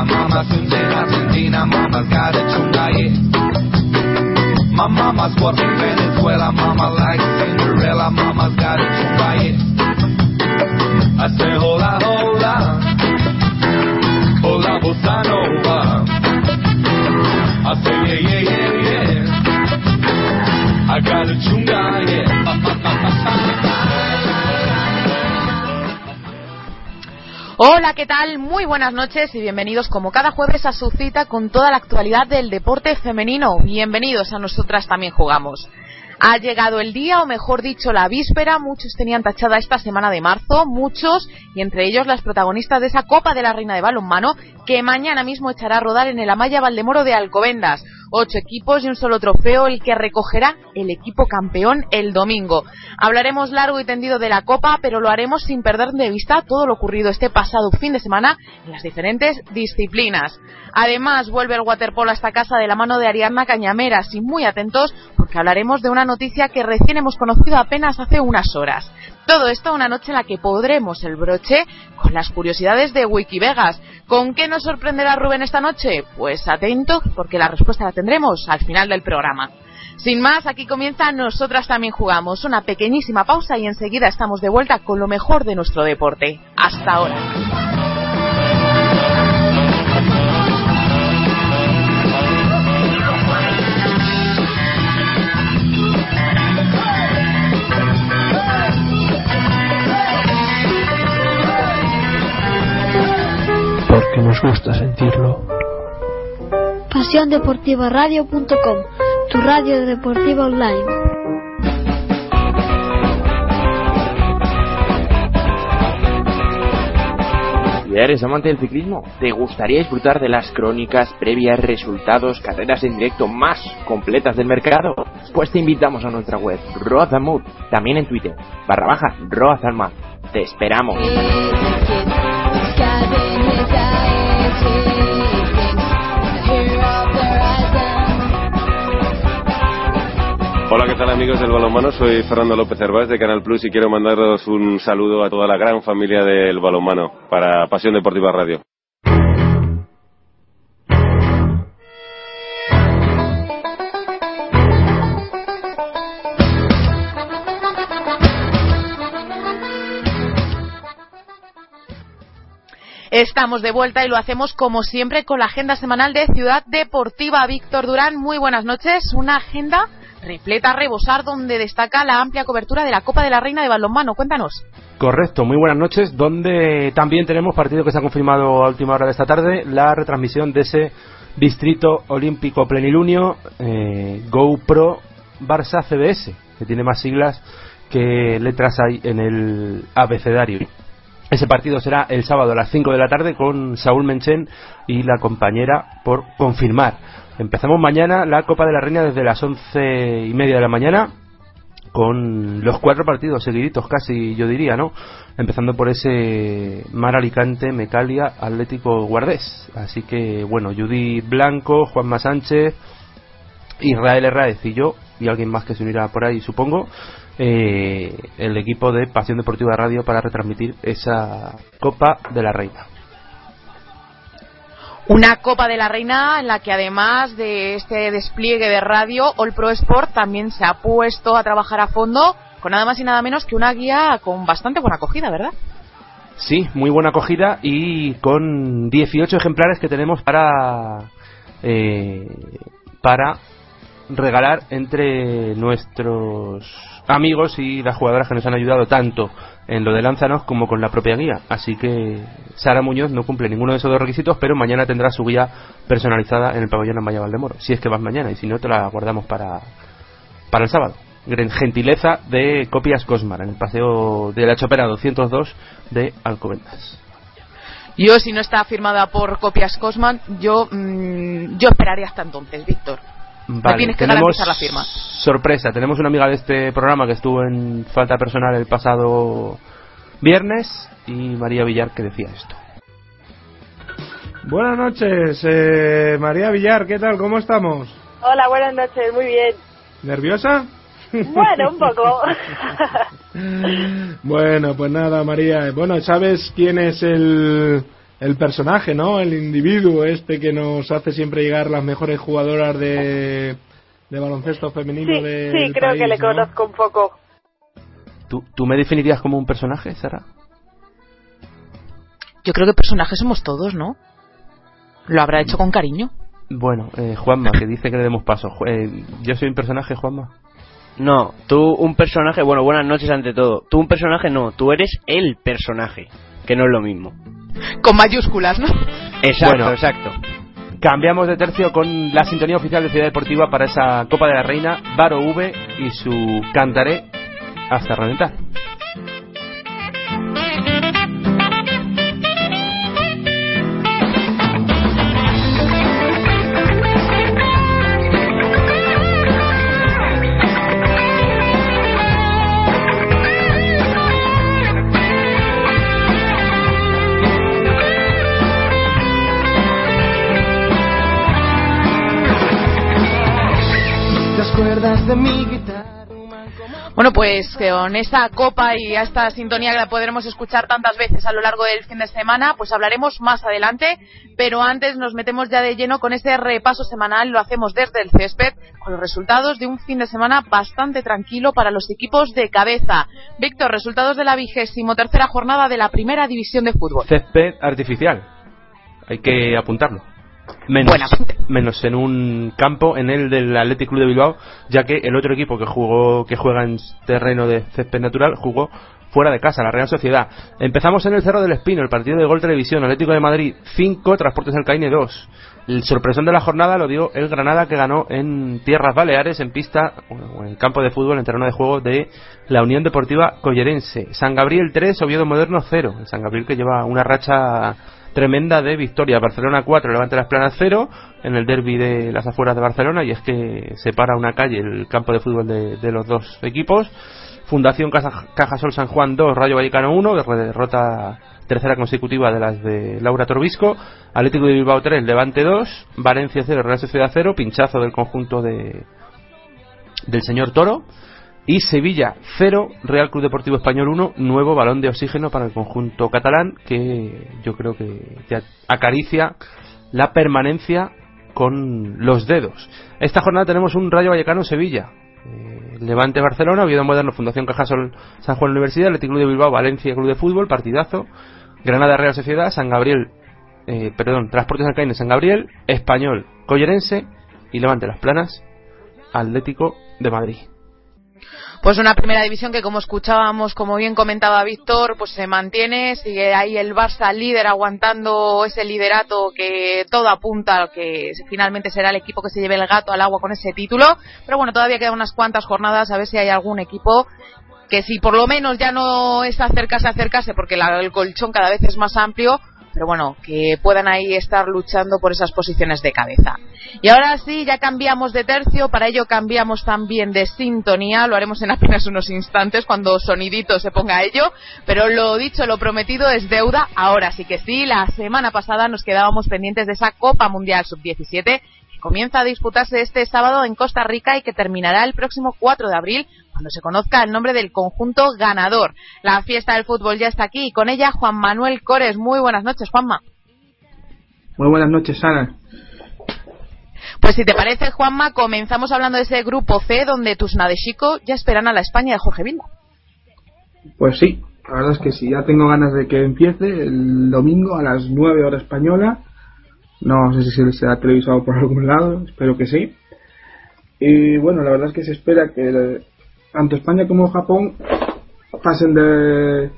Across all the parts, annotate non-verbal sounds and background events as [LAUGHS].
Italia, mama swims in Argentina, mama's got a chungaye. My mama's working Venezuela, mama likes Cinderella, mama's got a chungaye. I say hola hola, hola bossa nova. I say yeah yeah yeah yeah. I got a chungaye. Hola, ¿qué tal? Muy buenas noches y bienvenidos como cada jueves a su cita con toda la actualidad del deporte femenino. Bienvenidos a Nosotras también jugamos. Ha llegado el día, o mejor dicho, la víspera. Muchos tenían tachada esta semana de marzo, muchos, y entre ellos las protagonistas de esa Copa de la Reina de Balonmano, que mañana mismo echará a rodar en el Amaya Valdemoro de Alcobendas. Ocho equipos y un solo trofeo, el que recogerá el equipo campeón el domingo. Hablaremos largo y tendido de la Copa, pero lo haremos sin perder de vista todo lo ocurrido este pasado fin de semana en las diferentes disciplinas. Además, vuelve el waterpolo a esta casa de la mano de Ariadna Cañameras y muy atentos porque hablaremos de una noticia que recién hemos conocido apenas hace unas horas. Todo esto una noche en la que podremos el broche con las curiosidades de Wikivegas. ¿Con qué nos sorprenderá Rubén esta noche? Pues atento porque la respuesta la tendremos al final del programa. Sin más, aquí comienza Nosotras también jugamos. Una pequeñísima pausa y enseguida estamos de vuelta con lo mejor de nuestro deporte. Hasta ahora. Nos gusta sentirlo. PasiónDeportivaRadio.com, tu radio deportiva online. Si eres amante del ciclismo, ¿te gustaría disfrutar de las crónicas, previas, resultados, carreras en directo más completas del mercado? Pues te invitamos a nuestra web, Mood, también en Twitter, barra baja, Mood. Te esperamos. Hola, ¿qué tal amigos del balonmano? Soy Fernando López Hervás de Canal Plus y quiero mandaros un saludo a toda la gran familia del balonmano para Pasión Deportiva Radio. Estamos de vuelta y lo hacemos como siempre con la agenda semanal de Ciudad Deportiva. Víctor Durán, muy buenas noches. Una agenda repleta a rebosar donde destaca la amplia cobertura de la Copa de la Reina de Balonmano. Cuéntanos. Correcto, muy buenas noches, donde también tenemos partido que se ha confirmado a última hora de esta tarde, la retransmisión de ese Distrito Olímpico Plenilunio eh, GoPro Barça CBS, que tiene más siglas que letras hay en el abecedario. Ese partido será el sábado a las 5 de la tarde con Saúl Menchen y la compañera por confirmar. Empezamos mañana la Copa de la Reina desde las once y media de la mañana con los cuatro partidos seguiditos casi yo diría, ¿no? Empezando por ese Mar Alicante, Mecalia, Atlético Guardés. Así que bueno, Judy Blanco, Juanma Sánchez, Israel Herráez y yo, y alguien más que se unirá por ahí supongo, eh, el equipo de Pasión Deportiva Radio para retransmitir esa Copa de la Reina. Una Copa de la Reina en la que además de este despliegue de radio, All Pro Sport también se ha puesto a trabajar a fondo con nada más y nada menos que una guía con bastante buena acogida, ¿verdad? Sí, muy buena acogida y con 18 ejemplares que tenemos para eh, para regalar entre nuestros amigos y las jugadoras que nos han ayudado tanto en lo de Lánzanos como con la propia guía. Así que Sara Muñoz no cumple ninguno de esos dos requisitos, pero mañana tendrá su guía personalizada en el pabellón Amaya Valdemoro. Si es que vas mañana y si no, te la guardamos para, para el sábado. Gentileza de Copias Cosmar en el paseo de la Chopera 202 de Alcobendas. Yo, si no está firmada por Copias Cosman, yo, mm, yo esperaría hasta entonces, Víctor. Me Vale, tienes que tenemos garantizar la firma. sorpresa. Tenemos una amiga de este programa que estuvo en falta personal el pasado viernes y María Villar que decía esto. Buenas noches, eh, María Villar, ¿qué tal? ¿Cómo estamos? Hola, buenas noches, muy bien. ¿Nerviosa? Bueno, un poco. [LAUGHS] Bueno, pues nada, María. Bueno, ¿sabes quién es el, el personaje, no? El individuo este que nos hace siempre llegar las mejores jugadoras de, de baloncesto femenino Sí, del sí, creo país, que le ¿no? conozco un poco. ¿Tú, ¿Tú me definirías como un personaje, Sara? Yo creo que personajes somos todos, ¿no? Lo habrá hecho con cariño. Bueno, eh, Juanma, que dice que le demos paso. Eh, ¿Yo soy un personaje, Juanma? No, tú un personaje, bueno, buenas noches ante todo. Tú un personaje no, tú eres el personaje, que no es lo mismo. Con mayúsculas, ¿no? Exacto, Bueno. exacto. Cambiamos de tercio con la sintonía oficial de Ciudad Deportiva para esa Copa de la Reina, Baro V y su Cantaré hasta reventar. ¿Te acuerdas de mi guitarra? Bueno, pues con esta copa y a esta sintonía que la podremos escuchar tantas veces a lo largo del fin de semana, pues hablaremos más adelante, pero antes nos metemos ya de lleno con ese repaso semanal, lo hacemos desde el césped, con los resultados de un fin de semana bastante tranquilo para los equipos de cabeza. Víctor, resultados de la vigésimo tercera jornada de la primera división de fútbol. Césped artificial. Hay que apuntarlo. Menos, menos en un campo, en el del Athletic Club de Bilbao, ya que el otro equipo que jugó, que juega en terreno de césped natural, jugó fuera de casa, la Real Sociedad. Empezamos en el Cerro del Espino, el partido de Gol Televisión, Atlético de Madrid 5, Transportes del Caine 2. El sorpresón de la jornada lo dio el Granada que ganó en Tierras Baleares, en pista, o en campo de fútbol, en terreno de juego de la Unión Deportiva Collerense. San Gabriel 3, Oviedo Moderno 0. El San Gabriel que lleva una racha tremenda de victoria. Barcelona 4, Levante Las Planas 0 en el derby de las afueras de Barcelona y es que separa una calle el campo de fútbol de, los dos equipos. Fundación Casa- Cajasol San Juan 2, Rayo Vallecano 1, de derrota tercera consecutiva de las de Laura Torbisco. Atlético de Bilbao 3, Levante 2, Valencia 0, Real Sociedad 0, pinchazo del conjunto de del señor Toro. Y Sevilla 0, Real Club Deportivo Español 1, nuevo balón de oxígeno para el conjunto catalán que yo creo que acaricia la permanencia con los dedos. Esta jornada tenemos un Rayo Vallecano Sevilla, eh, Levante Barcelona, Oviedo Moderno, Fundación Cajasol San Juan Universidad, Atlético de Bilbao, Valencia Club de Fútbol, partidazo, Granada Real Sociedad, San Gabriel, eh, perdón, Transportes Alcaín San Gabriel, Español, Collerense y Levante Las Planas, Atlético de Madrid. Pues una primera división que como escuchábamos, como bien comentaba Víctor, pues se mantiene, sigue ahí el Barça líder aguantando ese liderato que todo apunta a que finalmente será el equipo que se lleve el gato al agua con ese título, pero bueno, todavía quedan unas cuantas jornadas a ver si hay algún equipo que si por lo menos ya no es acercarse, acercarse, porque la- el colchón cada vez es más amplio, pero bueno, que puedan ahí estar luchando por esas posiciones de cabeza. Y ahora sí, ya cambiamos de tercio, para ello cambiamos también de sintonía, lo haremos en apenas unos instantes cuando sonidito se ponga a ello, pero lo dicho, lo prometido es deuda, ahora sí que sí, la semana pasada nos quedábamos pendientes de esa Copa Mundial Sub-17 que comienza a disputarse este sábado en Costa Rica y que terminará el próximo 4 de abril cuando se conozca el nombre del conjunto ganador. La fiesta del fútbol ya está aquí y con ella Juan Manuel Cores. Muy buenas noches, Juanma. Muy buenas noches, Sara. Pues si te parece, Juanma, comenzamos hablando de ese grupo C donde tus Nadeshiko ya esperan a la España de Jorge Vilda. Pues sí, la verdad es que sí, ya tengo ganas de que empiece el domingo a las 9 horas española. No sé si será televisado por [LAUGHS] algún lado, espero que sí. Y bueno, la verdad es que se espera que tanto España como Japón pasen de,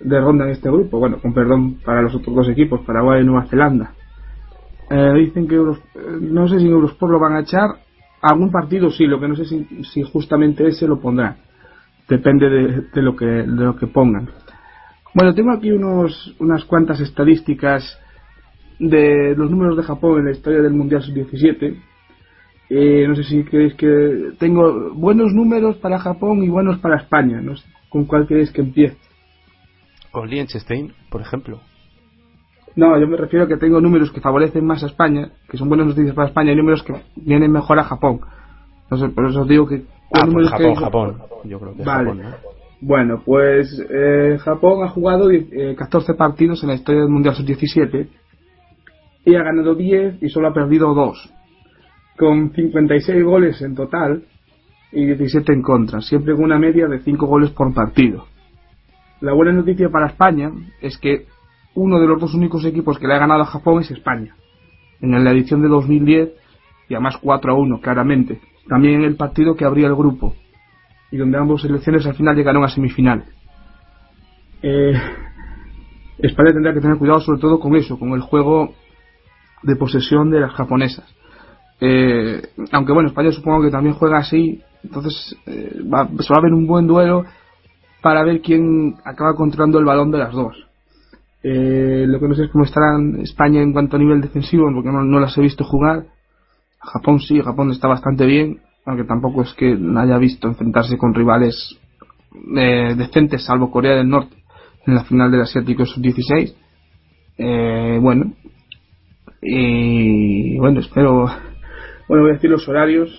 de ronda en este grupo. Bueno, con perdón para los otros dos equipos, Paraguay y Nueva Zelanda. Eh, dicen que Euros- eh, no sé si en Eurosport lo van a echar. Algún partido sí, lo que no sé si, si justamente ese lo pondrán. Depende de, de lo que de lo que pongan. Bueno, tengo aquí unos, unas cuantas estadísticas de los números de Japón en la historia del Mundial Sub-17. Eh, no sé si creéis que tengo buenos números para Japón y buenos para España. No sé con cuál queréis que empiece. Con Liechtenstein, por ejemplo. No, yo me refiero a que tengo números que favorecen más a España, que son buenas noticias para España, y números que vienen mejor a Japón. No sé, por eso os digo que. Ah, ¿cuál pues Japón, queréis? Japón. Yo creo que Vale. Japón, ¿no? Bueno, pues eh, Japón ha jugado eh, 14 partidos en la historia del Mundial Sub-17 y ha ganado 10 y solo ha perdido 2, con 56 goles en total y 17 en contra, siempre con una media de 5 goles por partido. La buena noticia para España es que uno de los dos únicos equipos que le ha ganado a Japón es España, en la edición de 2010 y además 4 a 1, claramente. También en el partido que abría el grupo y donde ambas selecciones al final llegaron a semifinal. Eh, España tendrá que tener cuidado sobre todo con eso, con el juego de posesión de las japonesas. Eh, aunque bueno, España supongo que también juega así, entonces eh, va, se va a ver un buen duelo para ver quién acaba controlando el balón de las dos. Eh, lo que no sé es cómo estarán España en cuanto a nivel defensivo, porque no, no las he visto jugar. Japón sí, Japón está bastante bien, aunque tampoco es que haya visto enfrentarse con rivales eh, decentes, salvo Corea del Norte en la final del Asiático Sub-16. Eh, bueno, y bueno, espero. Bueno, voy a decir los horarios.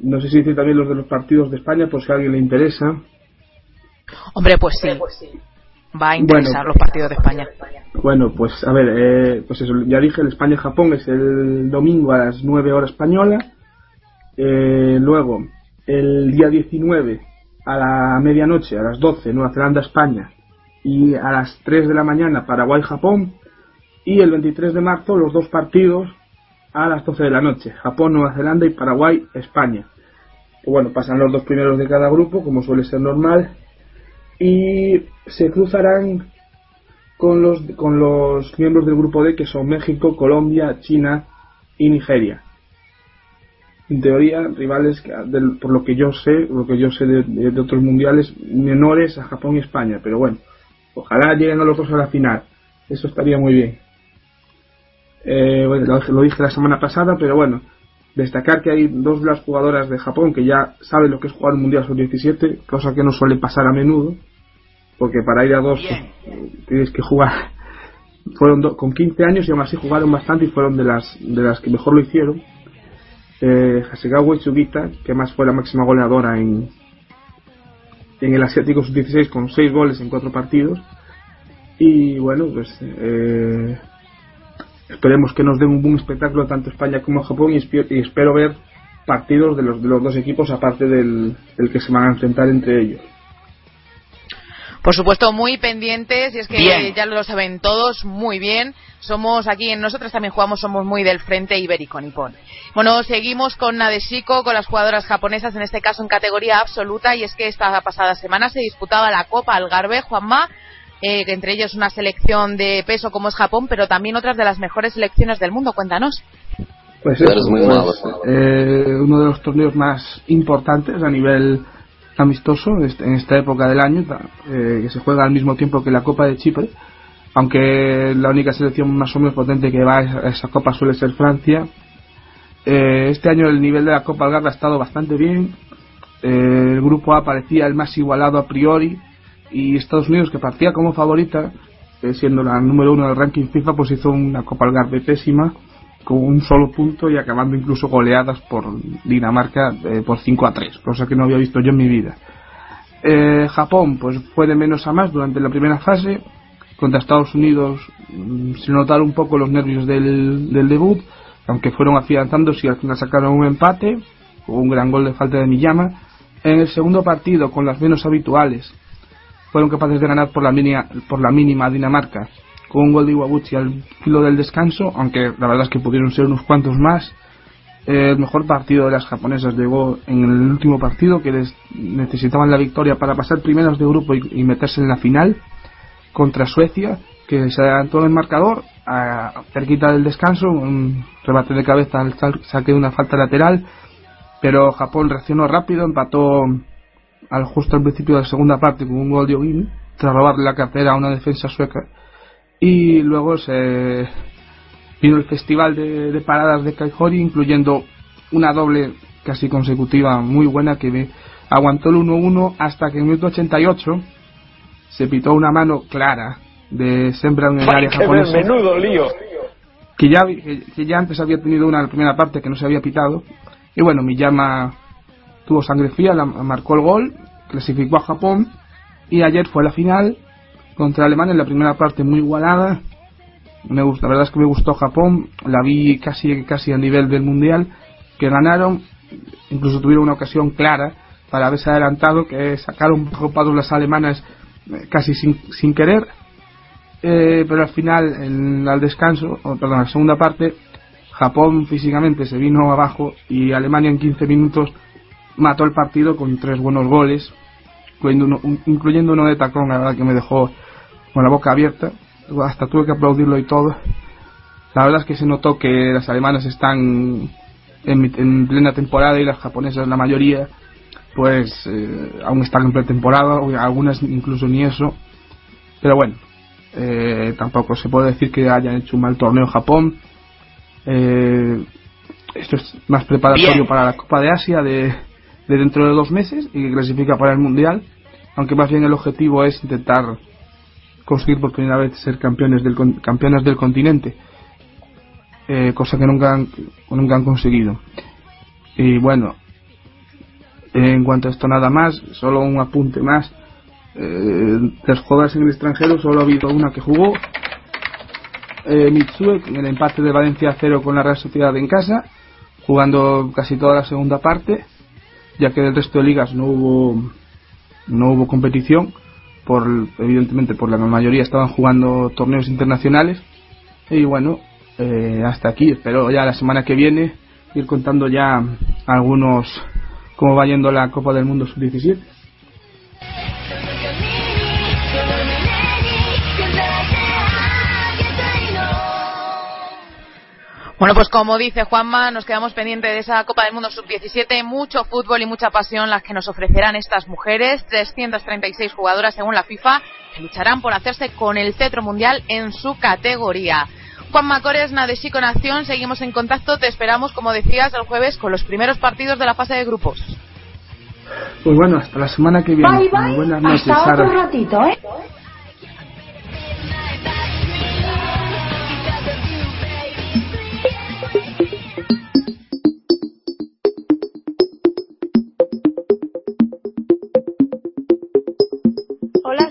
No sé si decir también los de los partidos de España, por si a alguien le interesa. Hombre, pues sí. Va a interesar Bueno. los partidos de España. Bueno, pues a ver, eh, pues eso, ya dije, el España-Japón es el domingo a las 9 horas española. Eh, luego, el día 19 a la medianoche, a las 12, Nueva Zelanda-España. Y a las 3 de la mañana, Paraguay-Japón. Y el 23 de marzo, los dos partidos a las 12 de la noche, Japón-Nueva Zelanda y Paraguay-España. Que bueno, pasan los dos primeros de cada grupo, como suele ser normal. Y se cruzarán con los, con los miembros del grupo D que son México, Colombia, China y Nigeria. En teoría, rivales, por lo que yo sé, lo que yo sé de, de- de otros mundiales, menores a Japón y España, pero bueno, ojalá lleguen a los dos a la final. Eso estaría muy bien. Eh, bueno, lo, lo dije la semana pasada, pero bueno, destacar que hay dos de las jugadoras de Japón que ya saben lo que es jugar un mundial sub-17, cosa que no suele pasar a menudo, porque para ir a dos tienes que jugar. [LAUGHS] Fueron do- con 15 años y aún así jugaron bastante y fueron de las de las que mejor lo hicieron. Eh, Hasegawa y Sugita, que más fue la máxima goleadora en en el Asiático Sub-16 con 6 goles en 4 partidos. Y bueno, pues eh, esperemos que nos den un buen espectáculo tanto España como Japón y, espero ver partidos de los, de los dos equipos aparte del, del que se van a enfrentar entre ellos. Por supuesto, muy pendientes, y es que Bien. ya lo saben todos muy bien. Somos aquí, en nosotros también jugamos, somos muy del frente ibérico nipón. Bueno, seguimos con Nadeshiko, con las jugadoras japonesas, en este caso en categoría absoluta, y es que esta pasada semana se disputaba la Copa Algarve, Juanma, eh, que entre ellos una selección de peso como es Japón, pero también otras de las mejores selecciones del mundo. Cuéntanos. Pues eso, muy pues, malo, eh, uno de los torneos más importantes a nivel amistoso este- en esta época del año, eh, que se juega al mismo tiempo que la Copa de Chipre, aunque la única selección más o menos potente que va a esa, a esa Copa suele ser Francia. Eh, este año el nivel de la Copa Algarve ha estado bastante bien. Eh, el grupo A parecía el más igualado a priori y Estados Unidos que partía como favorita, eh, siendo la número uno del ranking FIFA, pues hizo una Copa Algarve pésima con un solo punto y acabando incluso goleadas por Dinamarca eh, por 5 a 3, cosa que no había visto yo en mi vida. Eh, Japón pues fue de menos a más durante la primera fase, contra Estados Unidos mm, se notaron un poco los nervios del, del debut, aunque fueron afianzándose y al final sacaron un empate, con un gran gol de falta de Miyama. En el segundo partido, con las menos habituales, fueron capaces de ganar por la, mínima, por la mínima Dinamarca con un gol de Iwabuchi al filo del descanso, aunque la verdad es que pudieron ser unos cuantos más. el mejor partido de las japonesas llegó en el último partido que les necesitaban la victoria para pasar primeros de grupo y, meterse en la final contra Suecia que se adelantó en el marcador a, cerquita del descanso un rebate de cabeza al saque de una falta lateral pero Japón reaccionó rápido empató al justo al principio de la segunda parte con un gol de Ogimi tras robarle la cartera a una defensa sueca y luego se vino el festival de, de paradas de Kaihori incluyendo una doble casi consecutiva muy buena que me aguantó el 1-1 hasta que en el minuto 88 se pitó una mano clara de Sembra en el área japonesa lío. que ya, que, ya antes había tenido una en la primera parte que no se había pitado. Y bueno, Miyama tuvo sangre fría, la- marcó el gol, clasificó a Japón y ayer fue la final contra Alemania en la primera parte muy igualada. Me gusta, la verdad es que me gustó Japón, la vi casi casi a nivel del mundial, que ganaron, incluso tuvieron una ocasión clara para haberse adelantado, que sacaron copados las alemanas eh, casi sin, sin querer, eh, pero al final, en, al descanso, o perdón, en la segunda parte, Japón físicamente se vino abajo y Alemania en 15 minutos mató el partido con tres buenos goles, incluyendo uno, un- incluyendo uno de tacón, la verdad que me dejó con la boca abierta, hasta tuve que aplaudirlo y todo. La verdad es que se notó que las alemanas están en, en plena temporada y las japonesas, la mayoría, pues eh, aún están en pretemporada, algunas incluso ni eso. Pero bueno, eh, tampoco se puede decir que hayan hecho un mal torneo en Japón. Eh, esto es más preparatorio Bien. para la Copa de Asia de, de dentro de dos meses y que clasifica para el Mundial, aunque más bien el objetivo es intentar conseguir por primera vez ser campeones del, campeones del continente, eh, cosa que nunca han, nunca han conseguido. Y bueno, en cuanto a esto nada más, solo un apunte más. Eh, las jugadoras en el extranjero solo ha habido una que jugó, eh, Mitsue, en el empate de Valencia 0 con la Real Sociedad en casa, jugando casi toda la segunda parte, ya que del resto de ligas no hubo no hubo competición, por evidentemente por la mayoría estaban jugando torneos internacionales y bueno, eh, hasta aquí, espero ya la semana que viene ir contando ya algunos cómo va yendo la Copa del Mundo Sub-17. Bueno, pues como dice Juanma, nos quedamos pendientes de esa Copa del Mundo Sub-17. Mucho fútbol y mucha pasión las que nos ofrecerán estas mujeres. 336 jugadoras según la FIFA que lucharán por hacerse con el cetro mundial en su categoría. Juanma Cores, Nadeshiko Nación, seguimos en contacto. Te esperamos, como decías, el jueves con los primeros partidos de la fase de grupos. Pues bueno, hasta la semana que viene. Bye bye. Buenas noches, Hasta otro ratito, ¿eh?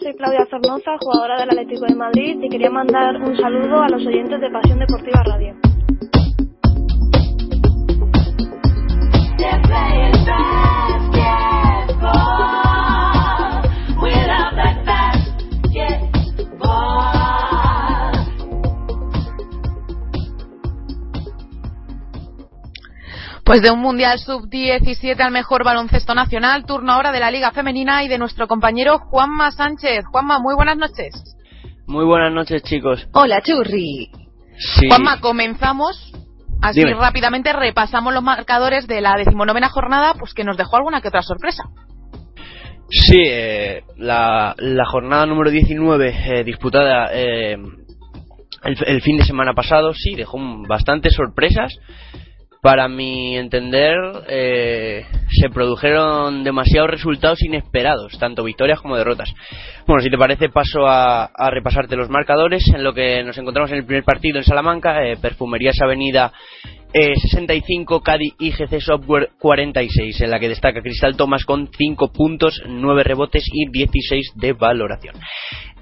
Soy Claudia Zornoza, jugadora del Atlético de Madrid y quería mandar un saludo a los oyentes de Pasión Deportiva Radio. Pues de un Mundial Sub-17 al mejor baloncesto nacional, turno ahora de la Liga Femenina y de nuestro compañero Juanma Sánchez. Juanma, muy buenas noches. Muy buenas noches, chicos. Hola, Churri. Sí. Juanma, comenzamos. Así Dime. rápidamente repasamos los marcadores de la decimonovena jornada, pues que nos dejó alguna que otra sorpresa. Sí, eh, la, la jornada número 19 eh, disputada eh, el, el fin de semana pasado, sí, dejó un- bastantes sorpresas. Para mi entender, eh, se produjeron demasiados resultados inesperados, tanto victorias como derrotas. Bueno, si te parece, paso a, repasarte los marcadores. En lo que nos encontramos en el primer partido en Salamanca, eh, Perfumerías Avenida eh, 65, Cádiz IGC Software 46, en la que destaca Cristal Thomas con 5 puntos, 9 rebotes y 16 de valoración.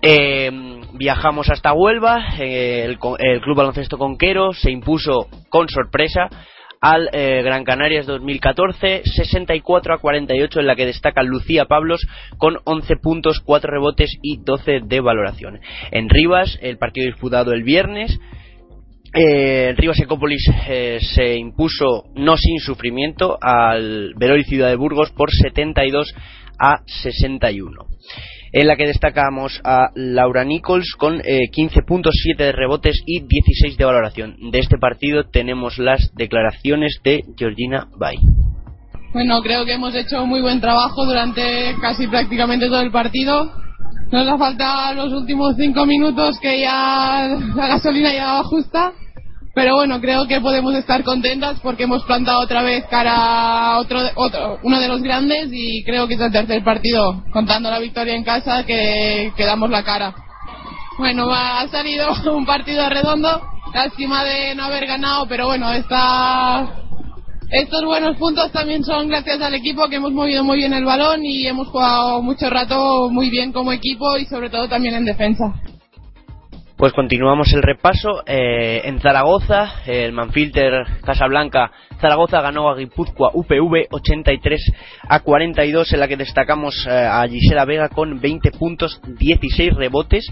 Eh, viajamos hasta Huelva, eh, el, el Club Baloncesto Conquero se impuso con sorpresa al eh, Gran Canarias 2014, 64 a 48, en la que destaca Lucía Pablos con 11 puntos, 4 rebotes y 12 de valoración. En Rivas, el partido disputado el viernes, Eh, Rivas Ecópolis eh, se impuso no sin sufrimiento al Veroli Ciudad de Burgos por 72 a 61 en la que destacamos a Laura Nichols con eh, 15.7 de rebotes y 16 de valoración. De este partido tenemos las declaraciones de Georgina Bay. Bueno, creo que hemos hecho muy buen trabajo durante casi prácticamente todo el partido. Nos ha faltado los últimos cinco minutos que ya la gasolina ya justa. Pero bueno, creo que podemos estar contentas porque hemos plantado otra vez cara a otro, otro, uno de los grandes y creo que es el tercer partido, contando la victoria en casa, que, damos la cara. Bueno, ha salido [LAUGHS] un partido redondo, lástima de no haber ganado, pero bueno, esta, estos buenos puntos también son gracias al equipo que hemos movido muy bien el balón y hemos jugado mucho rato muy bien como equipo y sobre todo también en defensa. Pues continuamos el repaso. Eh, en Zaragoza, el Manfilter Casablanca Zaragoza ganó a Guipúzcoa UPV 83 a 42, en la que destacamos eh, a Gisela Vega con 20 puntos, 16 rebotes,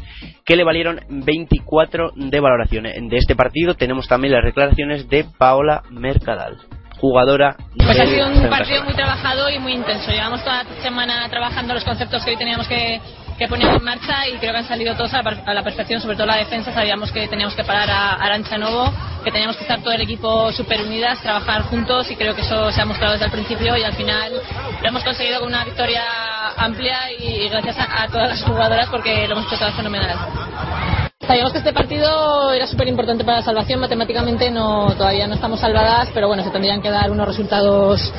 que le valieron 24 de valoración. De este partido tenemos también las declaraciones de Paola Mercadal jugadora. Pues ha sido un partido muy trabajado y muy intenso. Llevamos toda la semana trabajando los conceptos que hoy teníamos que, que poner en marcha y creo que han salido todos a, a, la perfección, sobre todo la defensa. Sabíamos que teníamos que parar a Arancha Novo, que teníamos que estar todo el equipo súper unidas, trabajar juntos y creo que eso se ha mostrado desde el principio y al final lo hemos conseguido con una victoria amplia y gracias a, a todas las jugadoras porque lo hemos hecho todo fenomenal. Sabíamos que este partido era súper importante para la salvación. Matemáticamente no, todavía no estamos salvadas, pero bueno, se tendrían que dar unos resultados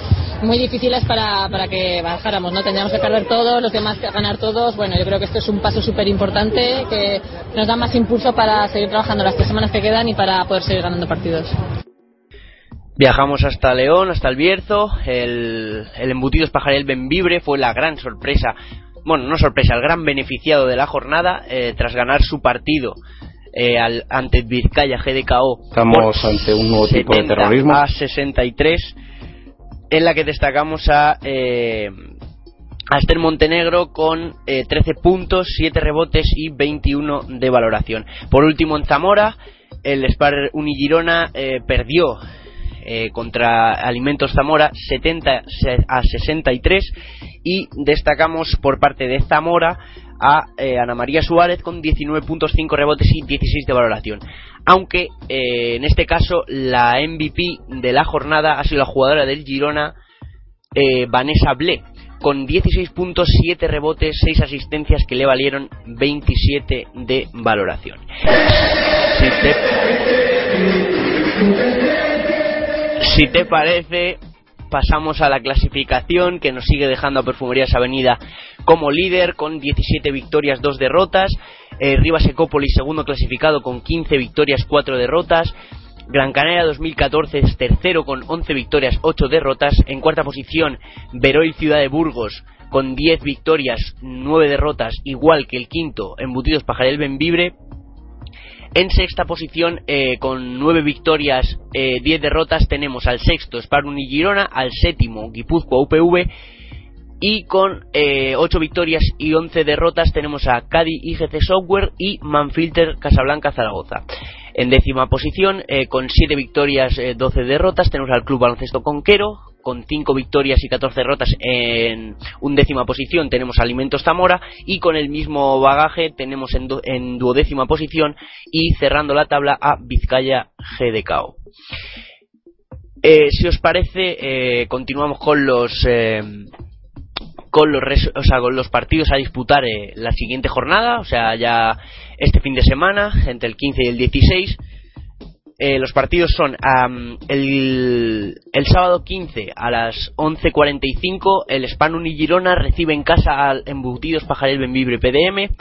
muy difíciles para, para que bajáramos. ¿no? Tendríamos que perder todos, los demás que ganar todos. Bueno, yo creo que esto es un paso súper importante que nos da más impulso para seguir trabajando las tres semanas que quedan y para poder seguir ganando partidos. Viajamos hasta León, hasta el Bierzo. El, el embutido Pajarel Benvibre fue la gran sorpresa bueno, no sorpresa, el gran beneficiado de la jornada eh, tras ganar su partido eh, al, ante Vizcaya GDKO. Estamos ante un nuevo tipo de terrorismo. A 63, en la que destacamos a, eh, a Esther Montenegro con eh, 13 puntos, 7 rebotes y 21 de valoración. Por último, en Zamora, el Spar Unigirona eh, perdió eh, contra Alimentos Zamora 70 a 63 y destacamos por parte de Zamora a eh, Ana María Suárez con 19.5 rebotes y 16 de valoración. Aunque eh, en este caso la MVP de la jornada ha sido la jugadora del Girona eh, Vanessa Ble con 16.7 rebotes, 6 asistencias que le valieron 27 de valoración. Si te, parece, pasamos a la clasificación que nos sigue dejando a Perfumerías Avenida como líder con 17 victorias, 2 derrotas. Eh, Rivas Ecópolis segundo clasificado con 15 victorias, 4 derrotas. Gran Canaria 2014 es tercero con 11 victorias, 8 derrotas. En cuarta posición, Veroy Ciudad de Burgos con 10 victorias, 9 derrotas, igual que el quinto, Embutidos Pajarel Benvibre. En sexta posición, eh, con 9 victorias, eh, 10 derrotas, tenemos al sexto Sparun y Girona, al séptimo Guipúzcoa UPV y con eh, 8 victorias y 11 derrotas tenemos a Cádiz IGC Software y Manfilter Casablanca Zaragoza. En décima posición, con 7 victorias, 12 derrotas, tenemos al Club Baloncesto Conquero, con 5 victorias y 14 derrotas en undécima posición tenemos Alimentos Zamora y con el mismo bagaje tenemos en, du en duodécima posición y cerrando la tabla a Vizcaya GDKO. Eh, si os parece, eh, continuamos con los eh, con los o sea, con los partidos a disputar la siguiente jornada, o sea, ya este fin de semana, entre el 15 y el 16. Eh, los partidos son el, sábado 15 a las 11.45 el Span Girona recibe en casa al Embutidos Pajarel Benvibre PDM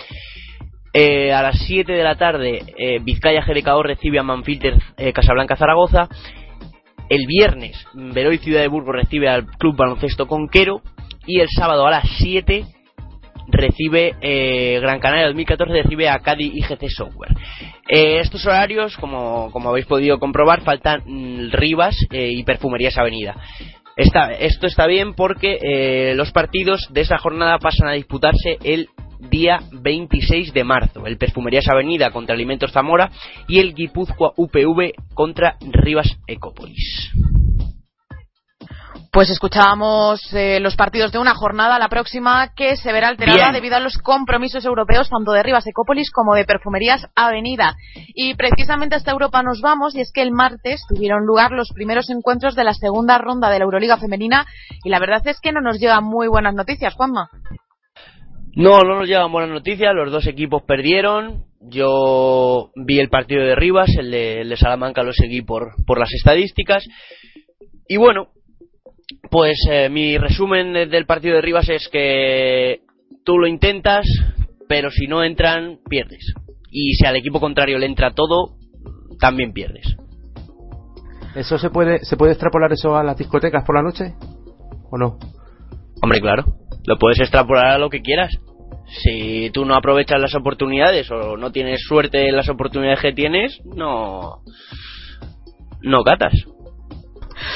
eh, a las 7 de la tarde eh, Vizcaya GDKO recibe a Manfilter eh, Casablanca Zaragoza. El viernes Veroy Ciudad de Burgos recibe al Club Baloncesto Conquero. Y el sábado a las 7 recibe eh, Gran Canaria 2014 recibe a Cádiz IGC Software. Eh, estos horarios, como, como habéis podido comprobar, faltan mm, Rivas eh, y Perfumerías Avenida. Esta, esto está bien porque los partidos de esa jornada pasan a disputarse el día 26 de marzo. El Perfumerías Avenida contra Alimentos Zamora y el Guipúzcoa UPV contra Rivas Ecópolis. Pues escuchábamos eh, los partidos de una jornada, la próxima que se verá alterada Bien. debido a los compromisos europeos tanto de Rivas Ecópolis como de Perfumerías Avenida. Y precisamente hasta Europa nos vamos y es que el martes tuvieron lugar los primeros encuentros de la segunda ronda de la Euroliga femenina y la verdad es que no nos llegan muy buenas noticias, Juanma. No, no nos llegan buenas noticias, los dos equipos perdieron. Yo vi el partido de Rivas, el de, el de Salamanca lo seguí por, por las estadísticas. Y bueno, pues eh, mi resumen de- del partido de Rivas es que tú lo intentas, pero si no entran, pierdes. Y si al equipo contrario le entra todo, también pierdes. ¿Eso se puede, se puede extrapolar eso a las discotecas por la noche? ¿O no? Hombre, claro, lo puedes extrapolar a lo que quieras. Si tú no aprovechas las oportunidades o no tienes suerte en las oportunidades que tienes, no. No catas.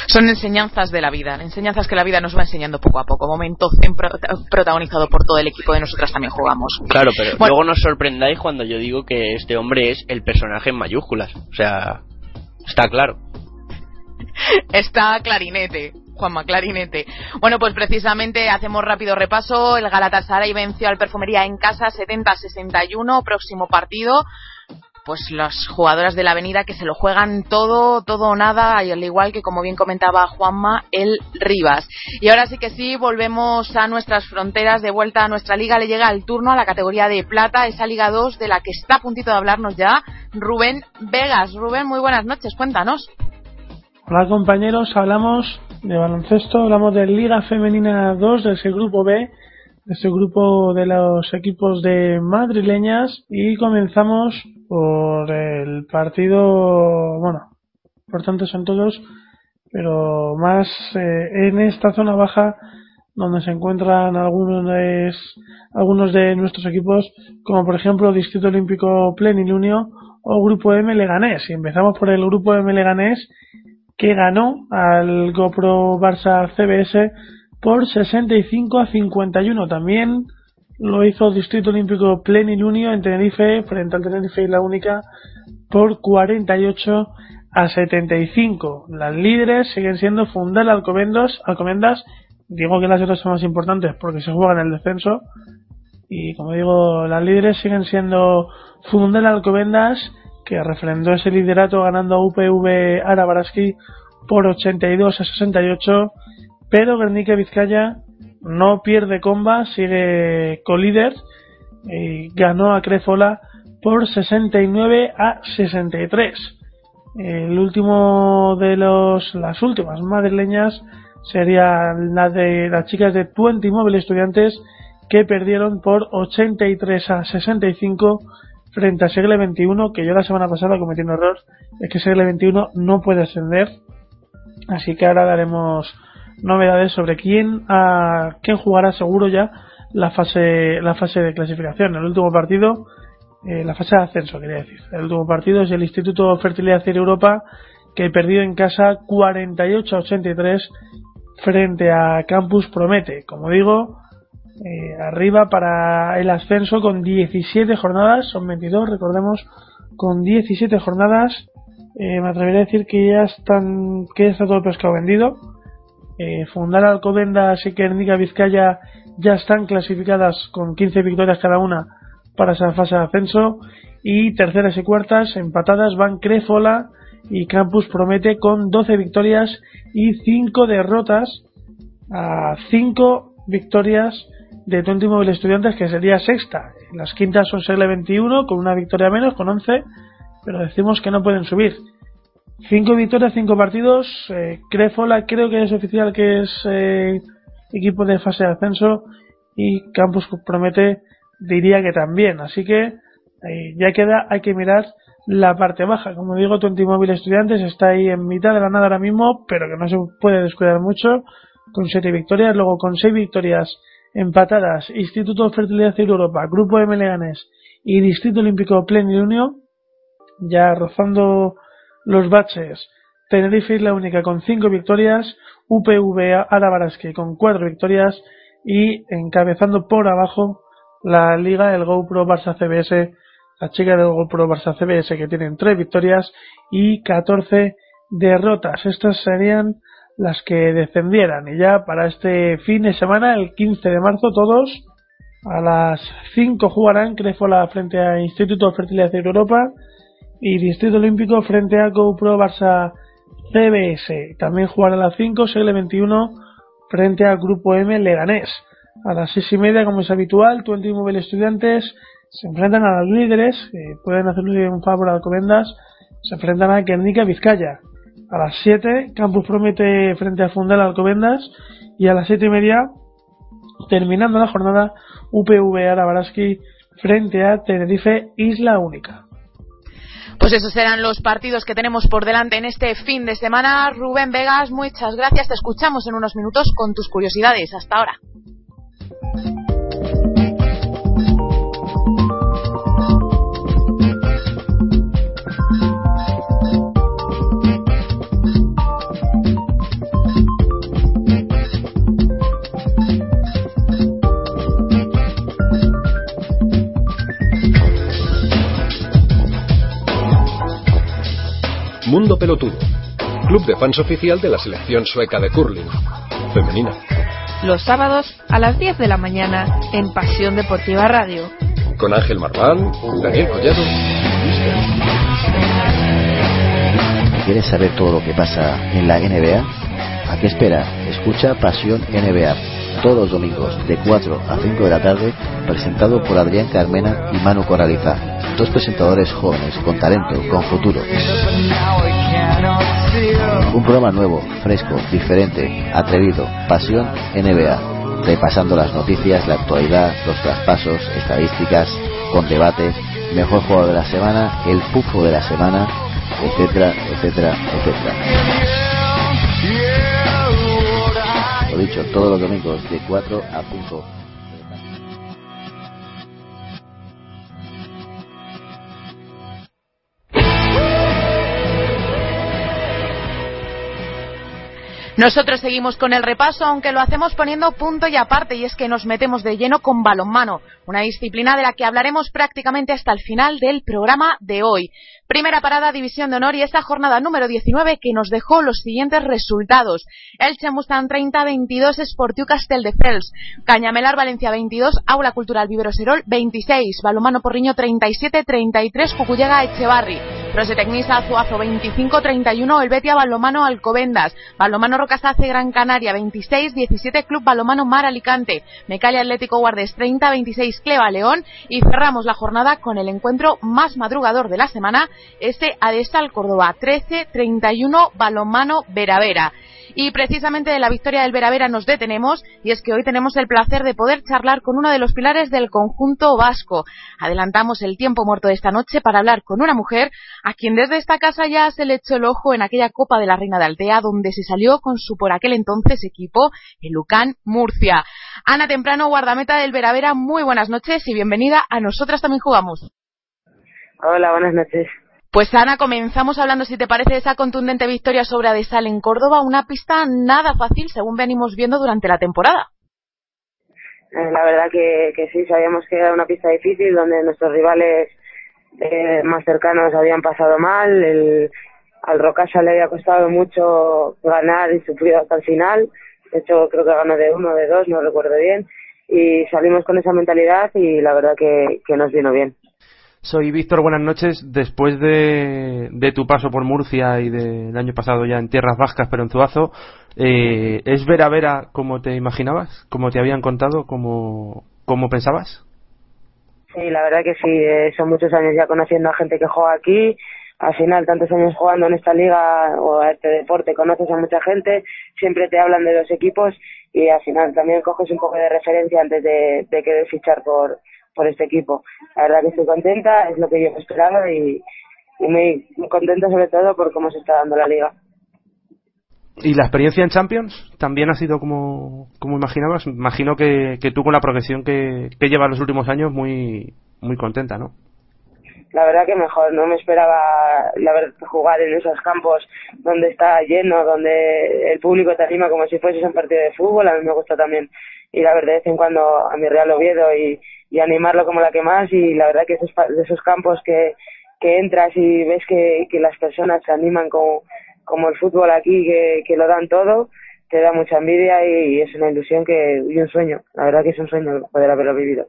Son enseñanzas de la vida, enseñanzas que la vida nos va enseñando poco a poco. Momento protagonizado por todo el equipo de nosotras también jugamos. Claro, pero Bueno. luego no os sorprendáis cuando yo digo que este hombre es el personaje en mayúsculas. O sea, está claro. [LAUGHS] Está clarinete. Juanma, clarinete. Bueno, pues precisamente hacemos rápido repaso. El Galatasaray venció al Perfumería en casa 70-61. Próximo partido. Pues las jugadoras de la avenida que se lo juegan todo, todo o nada, y al igual que como bien comentaba Juanma, el Rivas. Y ahora sí que sí, volvemos a nuestras fronteras, de vuelta a nuestra liga, le llega el turno a la categoría de plata, esa Liga 2 de la que está a puntito de hablarnos ya Rubén Vegas. Rubén, muy buenas noches, cuéntanos. Hola compañeros, hablamos de baloncesto, hablamos de Liga Femenina 2, de ese grupo B, de ese grupo de los equipos de madrileñas y comenzamos por el partido, bueno, importantes son todos, pero más eh, en esta zona baja donde se encuentran algunos de, algunos de nuestros equipos, como por ejemplo Distrito Olímpico Plenilunio o Grupo M Leganés. Y empezamos por el Grupo M Leganés que ganó al GoPro Barça CBS por 65 a 51. También lo hizo Distrito Olímpico Plenilunio en Tenerife frente al Tenerife y la Única por 48 a 75. Las líderes siguen siendo Fundal Alcobendas, Alcomendas. Digo que las otras son más importantes porque se juegan el descenso. Y como digo, las líderes siguen siendo Fundal Alcobendas, que refrendó ese liderato ganando a UPV Arabaraski por 82 a 68. Pero Guernica Vizcaya no pierde comba, sigue colíder y ganó a Crefola por 69 a 63. El último de los, las últimas madrileñas sería la de las chicas de Twenty Mobile Estudiantes que perdieron por 83 a 65 frente a Segle 21 que yo la semana pasada cometí un error es que Segle 21 no puede ascender así que ahora daremos novedades sobre quién a quién jugará seguro ya la fase la fase de clasificación. El último partido eh, la fase de ascenso quería decir. El último partido es el Instituto Fertilidad y Europa que perdió en casa 48 a 83 frente a Campus Promete. Como digo eh, arriba para el ascenso con 17 jornadas son 22 recordemos con 17 jornadas. Eh, me atrevería a decir que ya están que ya está todo el pescado vendido eh, Fundal Alcobendas y Guernica Vizcaya ya están clasificadas con 15 victorias cada una para esa fase de ascenso. Y terceras y cuartas empatadas van Crefola y Campus Promete con 12 victorias y 5 derrotas a 5 victorias de Twenty Estudiantes que sería sexta. Las quintas son Segle 21 con una victoria menos con 11 pero decimos que no pueden subir Cinco victorias, cinco partidos. Eh, Crefola creo que es oficial que es eh, equipo de fase de ascenso y Campus Promete diría que también. Así que eh, ya queda, hay que mirar la parte baja. Como digo, Mobile Estudiantes está ahí en mitad de la nada ahora mismo, pero que no se puede descuidar mucho con siete victorias. Luego con seis victorias empatadas, Instituto Fertilidad y Europa, Grupo M Leganés y Distrito Olímpico Plenilunio, ya rozando los baches. Tenerife es la única con cinco victorias, UPV Arabaraski con cuatro victorias y encabezando por abajo la liga, el GoPro Barça CBS, la chica del GoPro Barça CBS que tienen 3 victorias y 14 derrotas. Estas serían las que descendieran. Y ya para este fin de semana, el 15 de marzo, todos a las 5 jugarán Crefola frente a Instituto de Fertilidad de Europa y Distrito Olímpico frente a GoPro Barça CBS. También jugará a las 5 Segle 21 frente al Grupo M Leganés. A las 6 y media, como es habitual, Twenty Mobile Estudiantes se enfrentan a los líderes, pueden hacerle un favor a Alcobendas, se enfrentan a Guernica Vizcaya. A las 7, Campus Promete frente a Fundal Alcobendas y a las 7 y media, terminando la jornada, UPV Arabaraski frente a Tenerife Isla Única. Pues esos serán los partidos que tenemos por delante en este fin de semana. Rubén Vegas, muchas gracias. Te escuchamos en unos minutos con tus curiosidades. Hasta ahora. Club de fans oficial de la selección sueca de curling, femenina. Los sábados a las 10 de la mañana en Pasión Deportiva Radio. Con Ángel Marván, Daniel Collado ¿Quieres saber todo lo que pasa en la NBA? ¿A qué espera? Escucha Pasión NBA todos los domingos de 4 a 5 de la tarde, presentado por Adrián Carmena y Manu Coraliza dos presentadores jóvenes, con talento, con futuro. Un programa nuevo, fresco, diferente, atrevido, pasión NBA, repasando las noticias, la actualidad, los traspasos, estadísticas, con debate, mejor jugador de la semana, el pufo de la semana, etcétera, etcétera, etcétera. Lo dicho, todos los domingos de 4 a 5 Nosotros seguimos con el repaso, aunque lo hacemos poniendo punto y aparte, y es que nos metemos de lleno con balonmano, una disciplina de la que hablaremos prácticamente hasta el final del programa de hoy. Primera parada, División de Honor y esta jornada número 19 que nos dejó los siguientes resultados. Elche Mustang 30, 22, Sportiu Castel de Fels, Cañamelar Valencia 22, Aula Cultural Viveroserol 26, Balomano Porriño 37, 33, Cucullega Echevarri, Prosetecnisa Azuazo 25, 31, Elvetia Balomano Alcobendas, Balomano Rocasace Gran Canaria 26, 17, Club Balomano Mar Alicante, Mecalia Atlético Guardes 30, 26, Cleva León. Y cerramos la jornada con el encuentro más madrugador de la semana este Adesal Córdoba 13-31 Balomano Veravera. Y precisamente de la victoria del Veravera nos detenemos y es que hoy tenemos el placer de poder charlar con uno de los pilares del conjunto vasco. Adelantamos el tiempo muerto de esta noche para hablar con una mujer a quien desde esta casa ya se le echó el ojo en aquella Copa de la Reina de Altea donde se salió con su por aquel entonces equipo, el Lucan Murcia. Ana Temprano, guardameta del Veravera, muy buenas noches y bienvenida a Nosotras también jugamos. Hola, buenas noches. Pues Ana, comenzamos hablando, si te parece, de esa contundente victoria sobre Adesal en Córdoba, una pista nada fácil según venimos viendo durante la temporada. Eh, la verdad que, que sí, sabíamos que era una pista difícil donde nuestros rivales eh, más cercanos habían pasado mal, al Rocasa le había costado mucho ganar y sufrido hasta el final, de hecho creo que ganó de uno, de dos, no recuerdo bien, y salimos con esa mentalidad y la verdad que, que nos vino bien. Soy Víctor, buenas noches. Después de, de, tu paso por Murcia y del año pasado ya en Tierras Vascas, pero en Zuazo, eh, ¿es Vera Vera como te imaginabas? ¿Como te habían contado? ¿Como, como pensabas? Sí, la verdad que sí. Eh, son muchos años ya conociendo a gente que juega aquí. Al final, tantos años jugando en esta liga o a este deporte, conoces a mucha gente, siempre te hablan de los equipos y al final también coges un poco de referencia antes de, de querer fichar por, por este equipo. La verdad que estoy contenta, es lo que yo esperaba y, y muy, muy contenta sobre todo por cómo se está dando la liga. ¿Y la experiencia en Champions también ha sido como, como imaginabas? Imagino que, que tú con la progresión que, que llevas los últimos años muy, muy contenta, ¿no? la verdad que mejor. No me esperaba la verdad, jugar en esos campos donde está lleno, donde el público te anima como si fuese un partido de fútbol. A mí me gusta también ir a ver de vez en cuando a mi Real Oviedo y, y animarlo como la que más. Y la verdad que esos, de esos campos que, entras y ves que, las personas se animan como, el fútbol aquí, que, que lo dan todo, te da mucha envidia y, y es una ilusión que, y un sueño. La verdad que es un sueño poder haberlo vivido.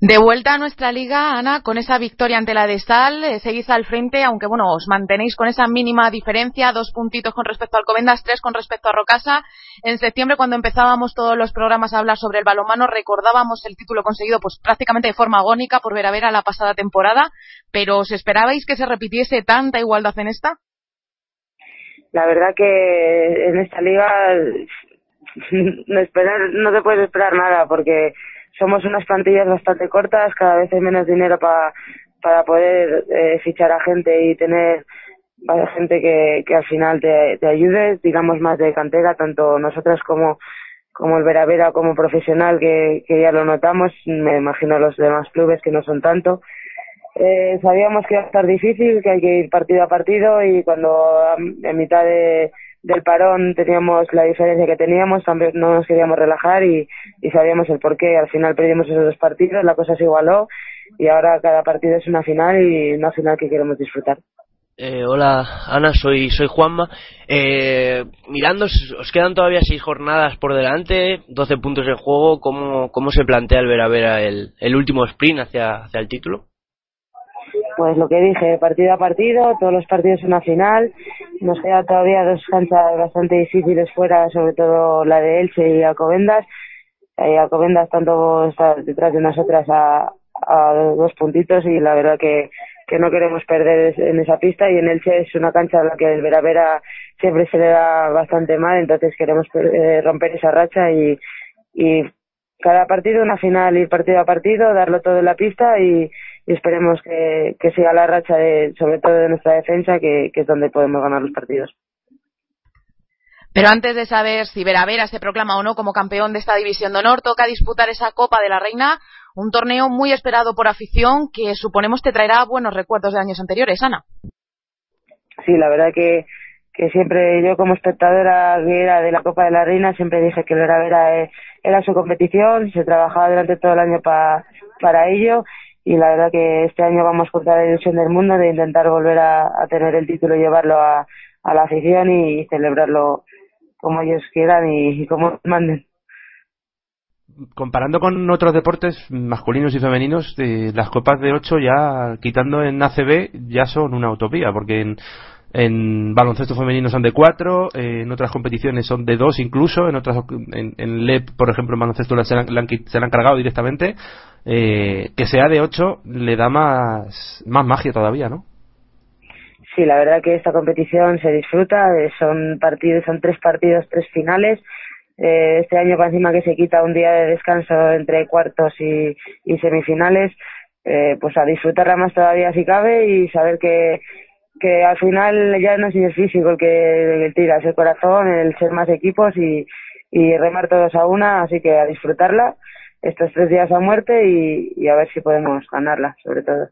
De vuelta a nuestra liga, Ana, con esa victoria ante la de Sal, eh, seguís al frente, aunque bueno, os mantenéis con esa mínima diferencia, dos puntitos con respecto al Comendas, tres con respecto a Rocasa. En septiembre, cuando empezábamos todos los programas a hablar sobre el balonmano, recordábamos el título conseguido pues prácticamente de forma agónica por ver a ver a la pasada temporada, pero ¿os esperabais que se repitiese tanta igualdad en esta? La verdad que en esta liga [LAUGHS] no, esperar, no te puedes esperar nada porque somos unas plantillas bastante cortas, cada vez hay menos dinero para para poder eh, fichar a gente y tener gente que, que al final te, ayude, digamos más de cantera, tanto nosotras como como el Vera Vera como profesional que, que ya lo notamos, me imagino los demás clubes que no son tanto. Eh, sabíamos que iba a estar difícil, que hay que ir partido a partido y cuando en mitad de, del parón teníamos la diferencia que teníamos, también no nos queríamos relajar y, sabíamos el por qué. Al final perdimos esos dos partidos, la cosa se igualó y ahora cada partido es una final y una final que queremos disfrutar. Eh, hola Ana, soy soy Juanma. Eh, mirando, os quedan todavía seis jornadas por delante, 12 puntos en juego. ¿Cómo, cómo se plantea el ver a ver el, el último sprint hacia, hacia el título? Pues lo que dije, partido a partido, todos los partidos una final. Nos quedan todavía dos canchas bastante difíciles fuera, sobre todo la de Elche y Alcobendas. Eh, Alcobendas tanto detrás de nosotras a, a dos puntitos y la verdad que que no queremos perder en esa pista y en Elche es una cancha a la que el Vera Vera siempre se le da bastante mal, entonces queremos eh, romper esa racha y, y cada partido una final, ir partido a partido, darlo todo en la pista y, y esperemos que, que siga la racha de, sobre todo de nuestra defensa, que, que es donde podemos ganar los partidos. Pero antes de saber si Vera Vera se proclama o no como campeón de esta división de honor, toca disputar esa Copa de la Reina, un torneo muy esperado por afición que suponemos te traerá buenos recuerdos de años anteriores, Ana. Sí, la verdad que, que siempre yo como espectadora era de la Copa de la Reina siempre dije que Vera Vera era su competición, se trabajaba durante todo el año pa, para ello y la verdad que este año vamos contra la ilusión del mundo de intentar volver a, tener el título y llevarlo a, a la afición y, celebrarlo como ellos quieran y, como manden. Comparando con otros deportes masculinos y femeninos, eh, las copas de 8 ya, quitando en ACB, ya son una utopía, porque en baloncesto femenino son de 4, eh, en otras competiciones son de 2 incluso, en otras en, en LEP, por ejemplo, en baloncesto se la, han, se han cargado directamente. Eh, que sea de 8 le da más, más magia todavía, ¿no? Sí, la verdad que esta competición se disfruta, eh, son partidos, son tres partidos, tres finales eh, este año encima que se quita un día de descanso entre cuartos y, y semifinales, eh, pues a disfrutarla más todavía si cabe y saber que, que al final ya no es el físico el que, el tira, es el corazón, el ser más equipos y, y remar todos a una, así que a disfrutarla estos tres días a muerte y, a ver si podemos ganarla, sobre todo.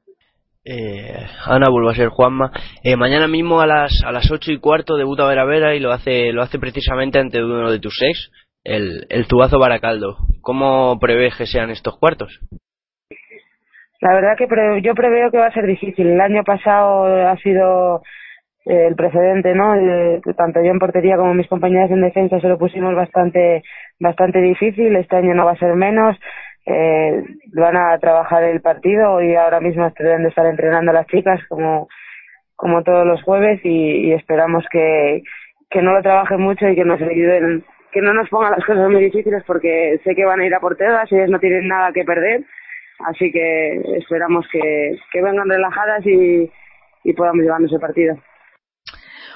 Eh, Ana vuelvo a ser Juanma. Eh, mañana mismo a las a las ocho y cuarto debuta Vera Vera y lo hace lo hace precisamente ante uno de tus ex, el, el Tubazo Baracaldo. ¿Cómo prevés que sean estos cuartos? La verdad que pre yo preveo que va a ser difícil. El año pasado ha sido eh, el precedente, ¿no? Tanto yo en portería como mis compañeras en defensa se lo pusimos bastante bastante difícil. Este año no va a ser menos eh, van a trabajar el partido y ahora mismo deben de estar entrenando a las chicas como, como todos los jueves y, y esperamos que, que no lo trabajen mucho y que nos ayuden, que no nos pongan las cosas muy difíciles porque sé que van a ir a por todas, ellas no tienen nada que perder, así que esperamos que, que vengan relajadas y, y podamos llevarnos el partido.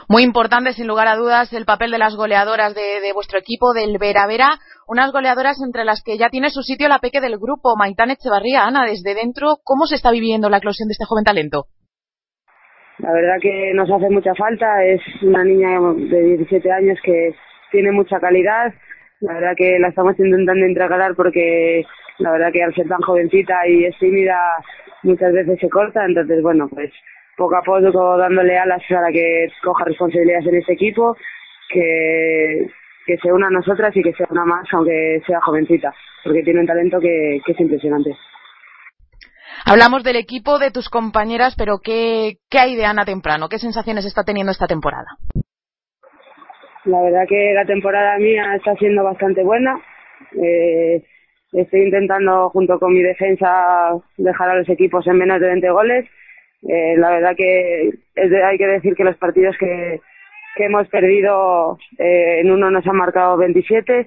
Muy importante, sin lugar a dudas, el papel de las goleadoras de, de vuestro equipo, del Vera Vera, unas goleadoras entre las que ya tiene su sitio la peque del grupo, Maitán Echevarría. Ana, desde dentro, ¿cómo se está viviendo la eclosión de este joven talento? La verdad que nos hace mucha falta, es una niña de 17 años que tiene mucha calidad, la verdad que la estamos intentando integrar porque la verdad que al ser tan jovencita y es tímida muchas veces se corta, entonces bueno, pues poco a poco dándole alas para que coja responsabilidades en ese equipo, que, que se una a nosotras y que se una más, aunque sea jovencita, porque tiene un talento que, que es impresionante. Hablamos del equipo, de tus compañeras, pero ¿qué, ¿qué hay de Ana Temprano? ¿Qué sensaciones está teniendo esta temporada? La verdad que la temporada mía está siendo bastante buena. Eh, estoy intentando, junto con mi defensa, dejar a los equipos en menos de 20 goles. Eh, la verdad que es de- hay que decir que los partidos que, que hemos perdido, eh, en uno nos han marcado 27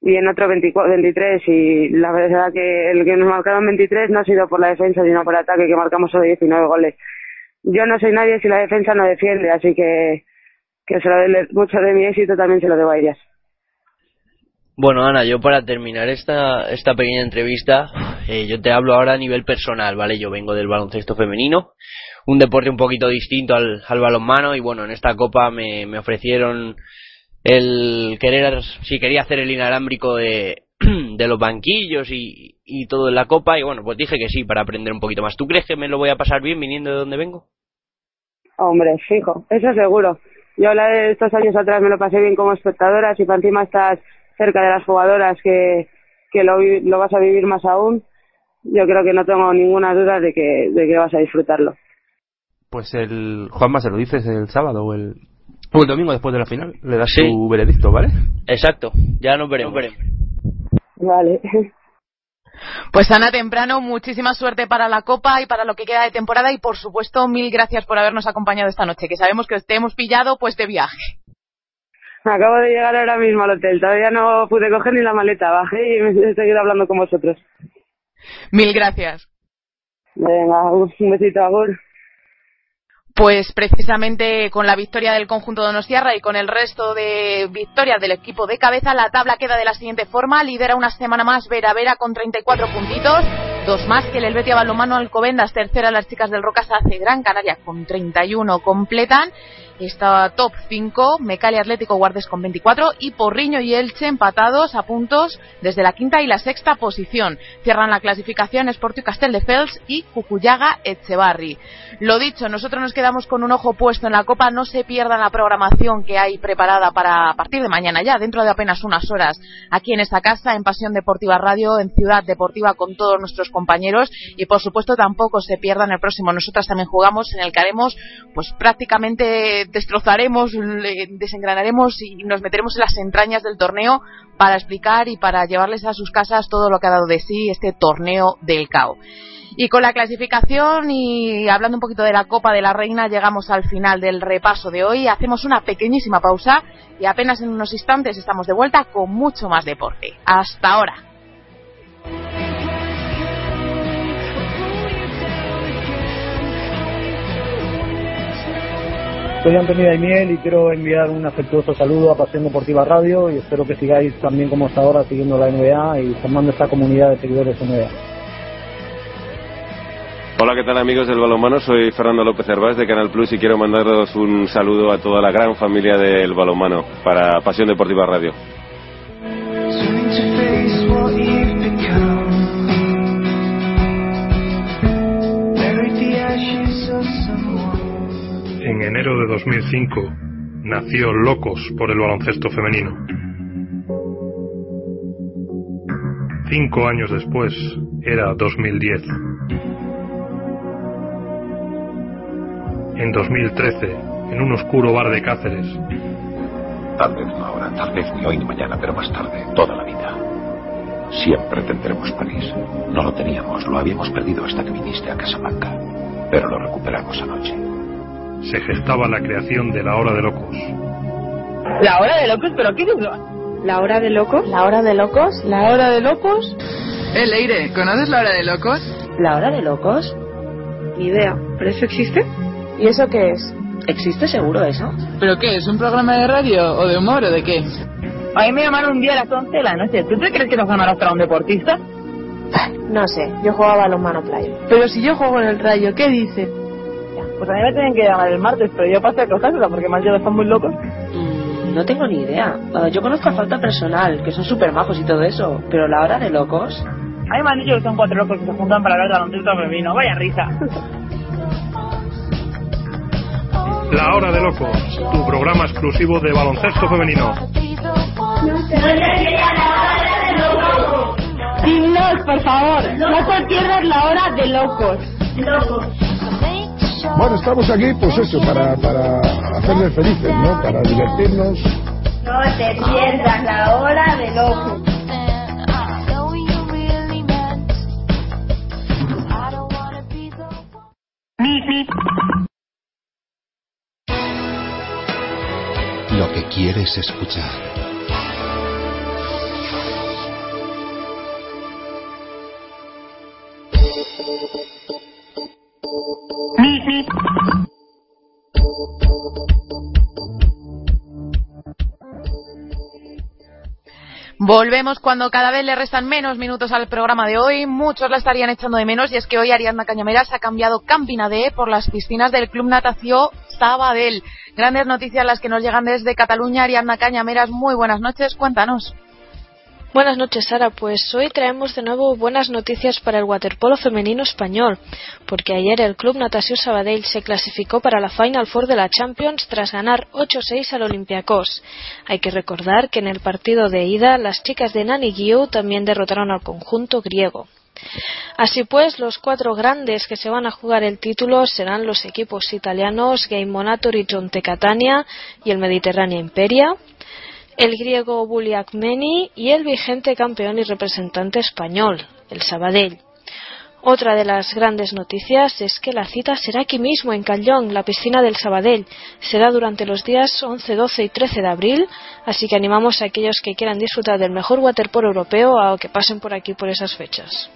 y en otro 24, 23 y la verdad que el que nos marcaron 23 no ha sido por la defensa sino por el ataque que marcamos solo 19 goles. Yo no soy nadie si la defensa no defiende, así que que se lo doy- mucho de mi éxito también se lo debo a ellas. Bueno, Ana, yo para terminar esta, esta pequeña entrevista, eh, yo te hablo ahora a nivel personal, ¿vale? Yo vengo del baloncesto femenino, un deporte un poquito distinto al, al balonmano y bueno, en esta copa me, me ofrecieron el querer, si quería hacer el inalámbrico de, [CLEARS THROAT] de los banquillos y, y todo en la copa y bueno, pues dije que sí para aprender un poquito más. ¿Tú crees que me lo voy a pasar bien viniendo de donde vengo? Hombre, fijo, eso seguro. Yo la de estos años atrás me lo pasé bien como espectadora, si para encima estás cerca de las jugadoras que, que lo, lo vas a vivir más aún, yo creo que no tengo ninguna duda de que, de que vas a disfrutarlo. Pues el Juanma se lo dices el sábado o el, o el domingo después de la final. Le das Sí. tu veredicto, ¿vale? Exacto, ya nos veremos. Vale. [LAUGHS] Pues Ana Temprano, muchísima suerte para la Copa y para lo que queda de temporada y por supuesto mil gracias por habernos acompañado esta noche, que sabemos que te hemos pillado pues de viaje. Acabo de llegar ahora mismo al hotel, todavía no pude coger ni la maleta, bajé y me he seguido hablando con vosotros. Mil gracias. Venga, un besito, Agur. Pues precisamente con la victoria del conjunto Donostiarra y con el resto de victorias del equipo de cabeza, la tabla queda de la siguiente forma. Lidera una semana más Vera Vera con 34 puntitos, dos más que el Helvetia Balomano Alcobendas, tercera las chicas del Rocas hace Gran Canaria con 31 completan. Está top 5, Mecali Atlético Guardes con 24 y Porriño y Elche empatados a puntos desde la quinta y la sexta posición. Cierran la clasificación Sportiu Castelldefels y Cucuyaga Echevarri. Lo dicho, nosotros nos quedamos con un ojo puesto en la Copa. No se pierdan la programación que hay preparada para a partir de mañana ya, dentro de apenas unas horas, aquí en esta casa, en Pasión Deportiva Radio, en Ciudad Deportiva con todos nuestros compañeros. Y por supuesto tampoco se pierdan el próximo. Nosotras también jugamos en el que haremos, pues prácticamente destrozaremos, desengranaremos y nos meteremos en las entrañas del torneo para explicar y para llevarles a sus casas todo lo que ha dado de sí este torneo del CAO. Y con la clasificación y hablando un poquito de la Copa de la Reina, llegamos al final del repaso de hoy. Hacemos una pequeñísima pausa y apenas en unos instantes estamos de vuelta con mucho más deporte. Hasta ahora. Soy Antonio Daimiel y quiero enviar un afectuoso saludo a Pasión Deportiva Radio y espero que sigáis también como hasta ahora siguiendo la NBA y formando esta comunidad de seguidores NBA. Hola, ¿qué tal amigos del balonmano? Soy Fernando López Hervás de Canal Plus y quiero mandaros un saludo a toda la gran familia del balonmano para Pasión Deportiva Radio. En enero de 2005 nació Locos por el baloncesto femenino. Cinco años después era 2010. En 2013, en un oscuro bar de Cáceres, Tal vez no ahora, tal vez ni hoy ni mañana, pero más tarde, toda la vida. Siempre tendremos París. No lo teníamos, lo habíamos perdido hasta que viniste a Casablanca. Pero lo recuperamos anoche. Se gestaba la creación de la Hora de Locos. ¿La hora de locos? ¿Pero qué dices? ¿La hora de locos? ¿La hora de locos? ¿La hora de locos? Eh, Leire, ¿conoces la hora de locos? ¿La hora de locos? Ni idea. ¿Pero eso existe? ¿Y eso qué es? ¿Existe seguro eso? ¿Pero qué? ¿Es un programa de radio o de humor o de qué? A mí me llamaron un día a las 11 de la noche. ¿Tú te crees que nos ganarás para un deportista? No sé, yo jugaba a balonmano playa. Pero si yo juego en el rayo, ¿qué dice? Pues a mí me tienen que llamar el martes, pero yo pasé a cosársela porque más ya están muy locos. Mm, No tengo ni idea. Ah, yo conozco a Falta Personal, que son súper majos y todo eso, pero la hora de locos. Han dicho que son cuatro locos que se juntan para hablar de baloncesto femenino. Vaya risa. La Hora de Locos, tu programa exclusivo de baloncesto femenino. Dignos, por favor. No te pierdas la hora de locos. Bueno, estamos aquí, pues eso, para, para hacerles felices, ¿no? Para divertirnos. No te pierdas la hora de locos. Lo que quieres escuchar. Volvemos cuando cada vez le restan menos minutos al programa de hoy. Muchos la estarían echando de menos y es que hoy Ariadna Cañameras ha cambiado Campina D por las piscinas del Club Natació Sabadell. Grandes noticias las que nos llegan desde Cataluña. Ariadna Cañameras, muy buenas noches. Cuéntanos. Buenas noches, Sara. Pues hoy traemos de nuevo buenas noticias para el waterpolo femenino español, porque ayer el Club Natació Sabadell se clasificó para la Final Four de la Champions tras ganar 8-6 al Olympiacos. Hay que recordar que en el partido de ida las chicas de Nani Guiu también derrotaron al conjunto griego. Así pues, los cuatro grandes que se van a jugar el título serán los equipos italianos Game Monator y Jonte Catania y el Mediterránea Imperia, el griego Buliakmeni y el vigente campeón y representante español, el Sabadell. Otra de las grandes noticias es que la cita será aquí mismo, en Callón, la piscina del Sabadell. Será durante los días 11, 12 y 13 de abril, así que animamos a aquellos que quieran disfrutar del mejor waterpolo europeo a que pasen por aquí por esas fechas.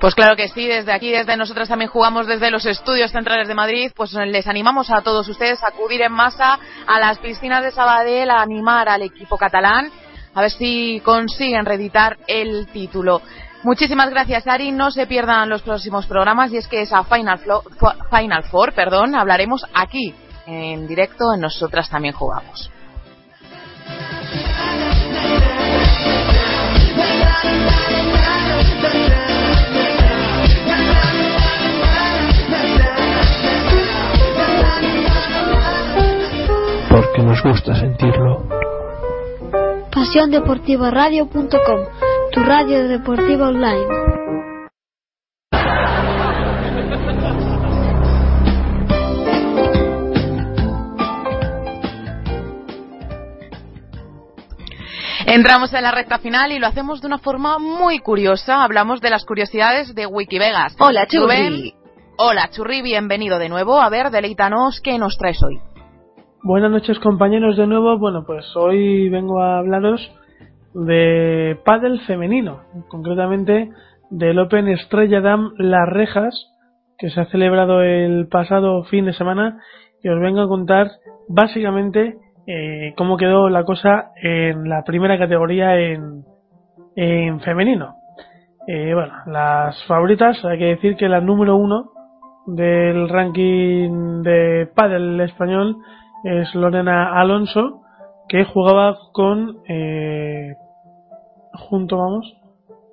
Pues claro que sí, desde aquí, desde nosotros también jugamos desde los estudios centrales de Madrid, pues les animamos a todos ustedes a acudir en masa a las piscinas de Sabadell, a animar al equipo catalán, a ver si consiguen reeditar el título. Muchísimas gracias, Ari. No se pierdan los próximos programas y es que esa Final, Four, perdón, hablaremos aquí, en directo, Nosotras también jugamos. Porque nos gusta sentirlo. PasiónDeportivaRadio.com, tu radio deportiva online. Entramos en la recta final y lo hacemos de una forma muy curiosa. Hablamos de las curiosidades de Wikivegas. Hola, Churri. Rubén, Hola, Churri, bienvenido de nuevo. A ver, deleítanos, ¿qué nos traes hoy? Buenas noches compañeros de nuevo. Bueno, pues hoy vengo a hablaros de pádel femenino, concretamente del Open Estrella Dam Las Rejas, que se ha celebrado el pasado fin de semana y os vengo a contar básicamente eh, cómo quedó la cosa en la primera categoría en, en femenino. Eh, bueno, las favoritas, hay que decir que la número uno del ranking de pádel español es Lorena Alonso, que jugaba con eh, junto vamos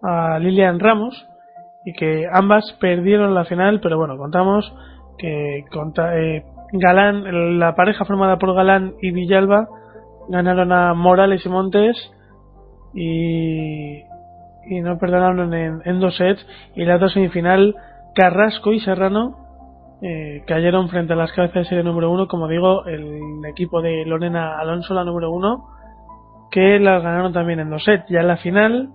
a Lilian Ramos y que ambas perdieron la final, pero bueno, contamos que eh, Galán, la pareja formada por Galán y Villalba ganaron a Morales y Montes y, y no perdonaron en, en dos sets y la otra semifinal Carrasco y Serrano eh, cayeron frente a las cabezas de serie número uno, como digo, el equipo de Lorena Alonso, la número uno, que las ganaron también en dos sets. Ya en la final,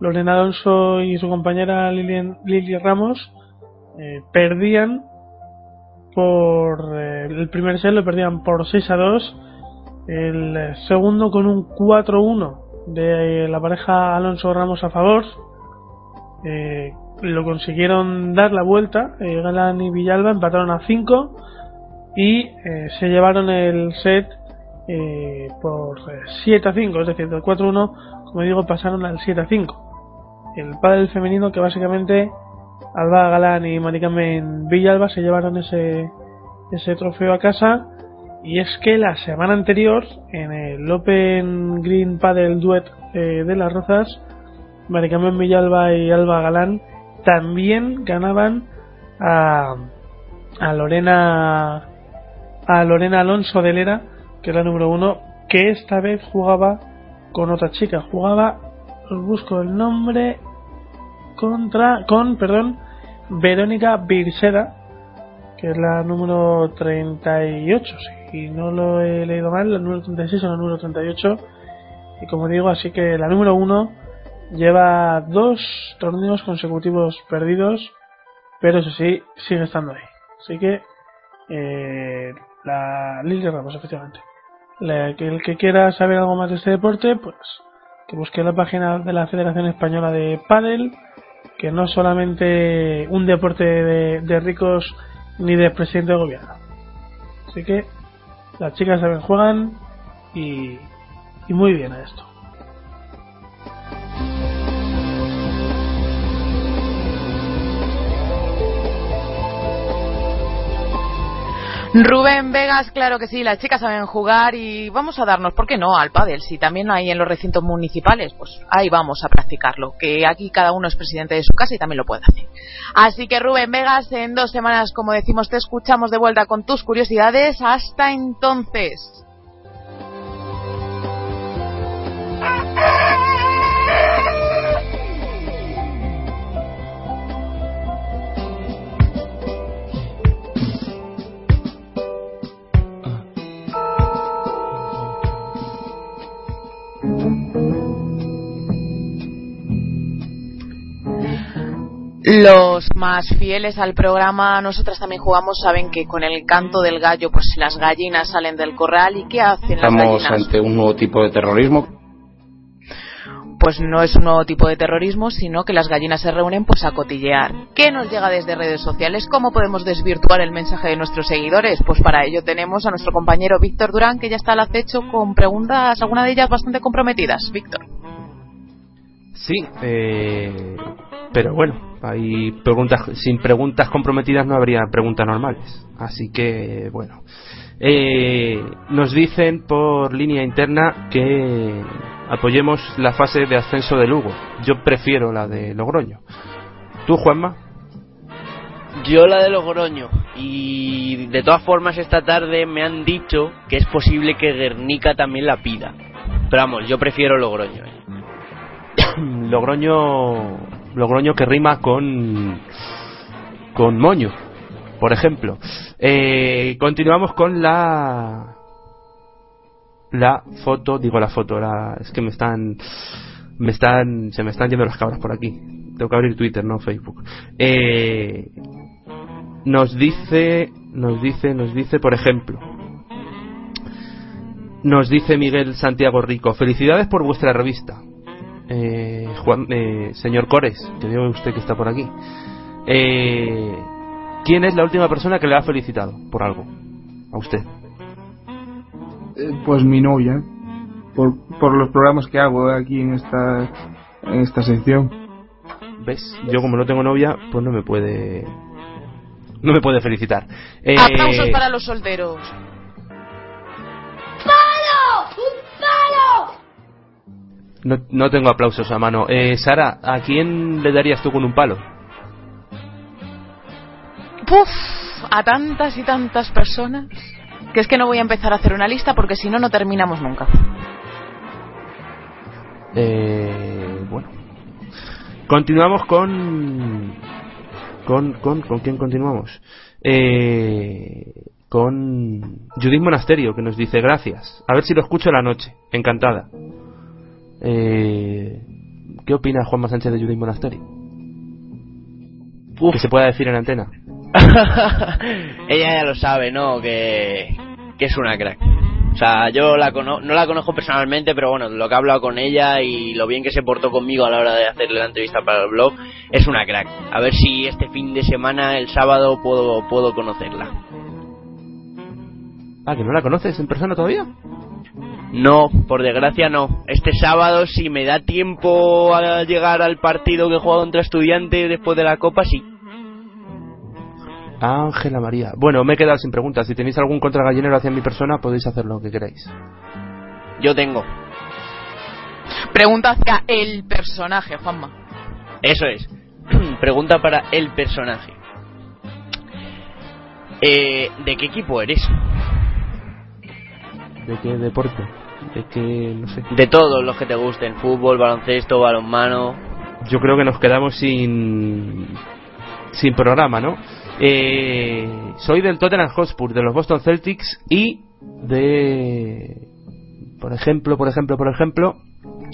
Lorena Alonso y su compañera Lilian, Lili Ramos eh, perdían por eh, el primer set lo perdían por 6 a 2 el segundo con un 4-1 de la pareja Alonso Ramos a favor eh, lo consiguieron dar la vuelta eh, Galán y Villalba empataron a 5 y eh, se llevaron el set eh, por eh, 7 a 5 es decir del 4-1 como digo pasaron al 7 a 5 el pádel femenino que básicamente Alba Galán y Maricarmen Villalba se llevaron ese, ese trofeo a casa y es que la semana anterior en el Open Green Paddle Duet eh, de las Rozas Maricarmen Villalba y Alba Galán también ganaban a, a Lorena a Lorena Alonso de Lera, que era número uno, que esta vez jugaba con otra chica, jugaba, os busco el nombre, contra, con, perdón, Verónica Birseda, que es la número 38, si no lo he leído mal, la número 36 o la número 38, y como digo, así que la número uno lleva dos torneos consecutivos perdidos, pero eso sí, sigue estando ahí. Así que, eh, la Lili Ramos, efectivamente. La- que el que quiera saber algo más de este deporte, pues que busque la página de la Federación Española de Padel, que no es solamente un deporte de, de ricos ni de presidente de gobierno. Así que las chicas saben juegan y, y muy bien a esto. Rubén Vegas, claro que sí, las chicas saben jugar y vamos a darnos, ¿por qué no?, al pádel. Si también hay en los recintos municipales, pues ahí vamos a practicarlo. Que aquí cada uno es presidente de su casa y también lo puede hacer. Así que Rubén Vegas, en dos semanas, como decimos, te escuchamos de vuelta con tus curiosidades. Hasta entonces. Los más fieles al programa, nosotras también jugamos, saben que con el canto del gallo, pues las gallinas salen del corral y ¿qué hacen las Estamos gallinas? ante un nuevo tipo de terrorismo. Pues no es un nuevo tipo de terrorismo, sino que las gallinas se reúnen pues a cotillear. ¿Qué nos llega desde redes sociales? ¿Cómo podemos desvirtuar el mensaje de nuestros seguidores? Pues para ello tenemos a nuestro compañero Víctor Durán, que ya está al acecho con preguntas, algunas de ellas bastante comprometidas. Víctor. Sí, eh, pero bueno, hay preguntas, sin preguntas comprometidas no habría preguntas normales. Así que, bueno. Eh, nos dicen por línea interna que apoyemos la fase de ascenso de Lugo. Yo prefiero la de Logroño. ¿Tú, Juanma? Yo la de Logroño. Y de todas formas esta tarde me han dicho que es posible que Guernica también la pida. Pero vamos, yo prefiero Logroño. eh. [COUGHS] Logroño Logroño que rima con con moño por ejemplo. Eh, continuamos con la la foto digo la foto la, es que me están me están se me están yendo las cabras por aquí. Tengo que abrir Twitter no Facebook. Eh, nos dice nos dice nos dice por ejemplo. Nos dice Miguel Santiago Rico felicidades por vuestra revista eh, Juan, eh, señor Cores, que veo usted que está por aquí. Eh, ¿Quién es la última persona que le ha felicitado por algo? A usted. Eh, Pues mi novia, por, por los programas que hago aquí en esta, en esta sección. ¿Ves? Yo como no tengo novia, pues no me puede... No me puede felicitar. Eh, Aplausos para los solteros. No, no tengo aplausos a mano. Eh, Sara, ¿a quién le darías tú con un palo? Puf, a tantas y tantas personas que es que no voy a empezar a hacer una lista porque si no, no terminamos nunca. Eh, bueno. Continuamos con... ¿Con, con, ¿Con quién continuamos? Eh, con Judith Monasterio, que nos dice gracias. A ver si lo escucho la noche. Encantada. Eh, ¿Qué opina Juanma Sánchez de Judith Monasterio? Que se pueda decir en antena. [LAUGHS] Ella ya lo sabe, ¿no? Que, que es una crack. O sea, yo la cono no la conozco personalmente, pero bueno, lo que he hablado con ella y lo bien que se portó conmigo a la hora de hacerle la entrevista para el blog, es una crack. A ver si este fin de semana, el sábado, puedo, puedo conocerla. Ah, ¿que no la conoces en persona todavía? No, por desgracia no. Este sábado, si me da tiempo a llegar al partido que he jugado contra estudiantes después de la Copa, sí. Ángela María. Bueno, me he quedado sin preguntas. Si tenéis algún contragallinero hacia mi persona, podéis hacer lo que queráis. Yo tengo. Pregunta hacia el personaje, Juanma. Eso es. [CLEARS THROAT] Pregunta para el personaje. Eh, ¿De qué equipo eres? ¿De qué deporte? De qué, no sé. De todos los que te gusten, fútbol, baloncesto, balonmano. Yo creo que nos quedamos sin sin programa, ¿no? Eh, soy del Tottenham Hotspur, de los Boston Celtics y de, por ejemplo, por ejemplo, por ejemplo,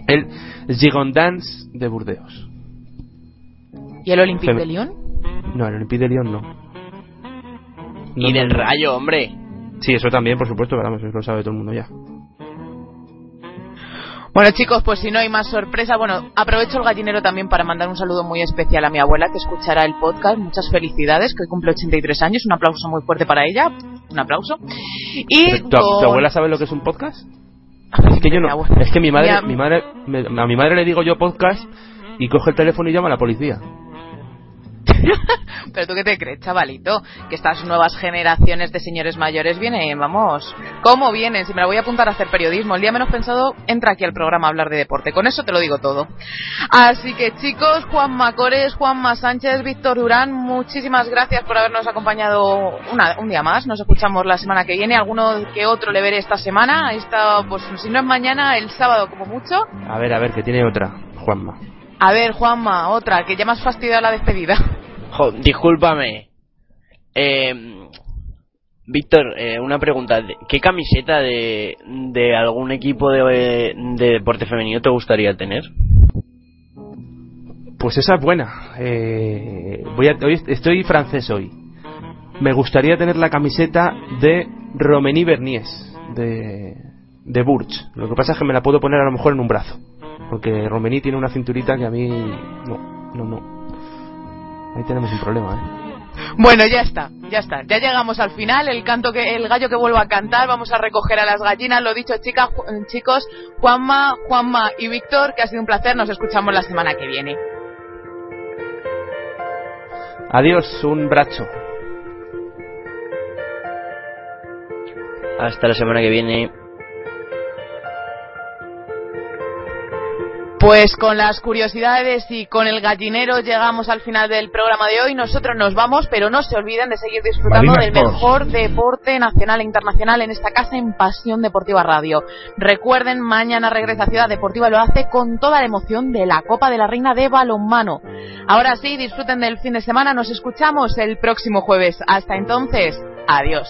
el Gigondans de Burdeos. ¿Y el Olympique Fem- de Lyon? No, el Olympique de Lyon no. y del Rayo, hombre. Sí, eso también, por supuesto, pero vamos, eso lo sabe todo el mundo ya. Bueno chicos, pues si no hay más sorpresa, bueno, aprovecho el gallinero también para mandar un saludo muy especial a mi abuela que escuchará el podcast. Muchas felicidades, que hoy cumple 83 años. Un aplauso muy fuerte para ella. Un aplauso. Y ¿Tu, con- tu abuela sabe lo que es un podcast? Es que yo no. Es que mi madre, Mi mi madre, me- a mi madre le digo yo podcast y coge el teléfono y llama a la policía. [LAUGHS] Pero tú qué te crees, chavalito, que estas nuevas generaciones de señores mayores vienen, vamos, ¿cómo vienen? Si me la voy a apuntar a hacer periodismo, el día menos pensado, entra aquí al programa a hablar de deporte, con eso te lo digo todo. Así que chicos, Juan Macores, Juanma Sánchez, Víctor Durán, muchísimas gracias por habernos acompañado una- un día más, nos escuchamos la semana que viene, alguno que otro le veré esta semana, esta, pues si no es mañana, el sábado como mucho. A ver, a ver, que tiene otra, Juanma. A ver, Juanma, otra, que ya has fastidiado la despedida. Jo, discúlpame. Eh, Víctor, eh, una pregunta. ¿De- ¿Qué camiseta de, de algún equipo de, de deporte femenino te gustaría tener? Pues esa es buena. Eh, voy a, hoy estoy francés hoy. Me gustaría tener la camiseta de Romení Bernies, de, de Burch. Lo que pasa es que me la puedo poner a lo mejor en un brazo. Porque Romení tiene una cinturita que a mí... No, no, no. Ahí tenemos un problema, ¿eh? Bueno, ya está, ya está. Ya llegamos al final. El canto que el gallo que vuelva a cantar. Vamos a recoger a las gallinas. Lo dicho, chicas, Ju- chicos, Juanma, Juanma y Víctor, que ha sido un placer. Nos escuchamos la semana que viene. Adiós, un brazo. Hasta la semana que viene. Pues con las curiosidades y con el gallinero llegamos al final del programa de hoy. Nosotros nos vamos, pero no se olviden de seguir disfrutando Marina del Sports. mejor deporte nacional e internacional en esta casa en Pasión Deportiva Radio. Recuerden, mañana regresa Ciudad Deportiva lo hace con toda la emoción de la Copa de la Reina de Balonmano. Ahora sí, disfruten del fin de semana. Nos escuchamos el próximo jueves. Hasta entonces, adiós.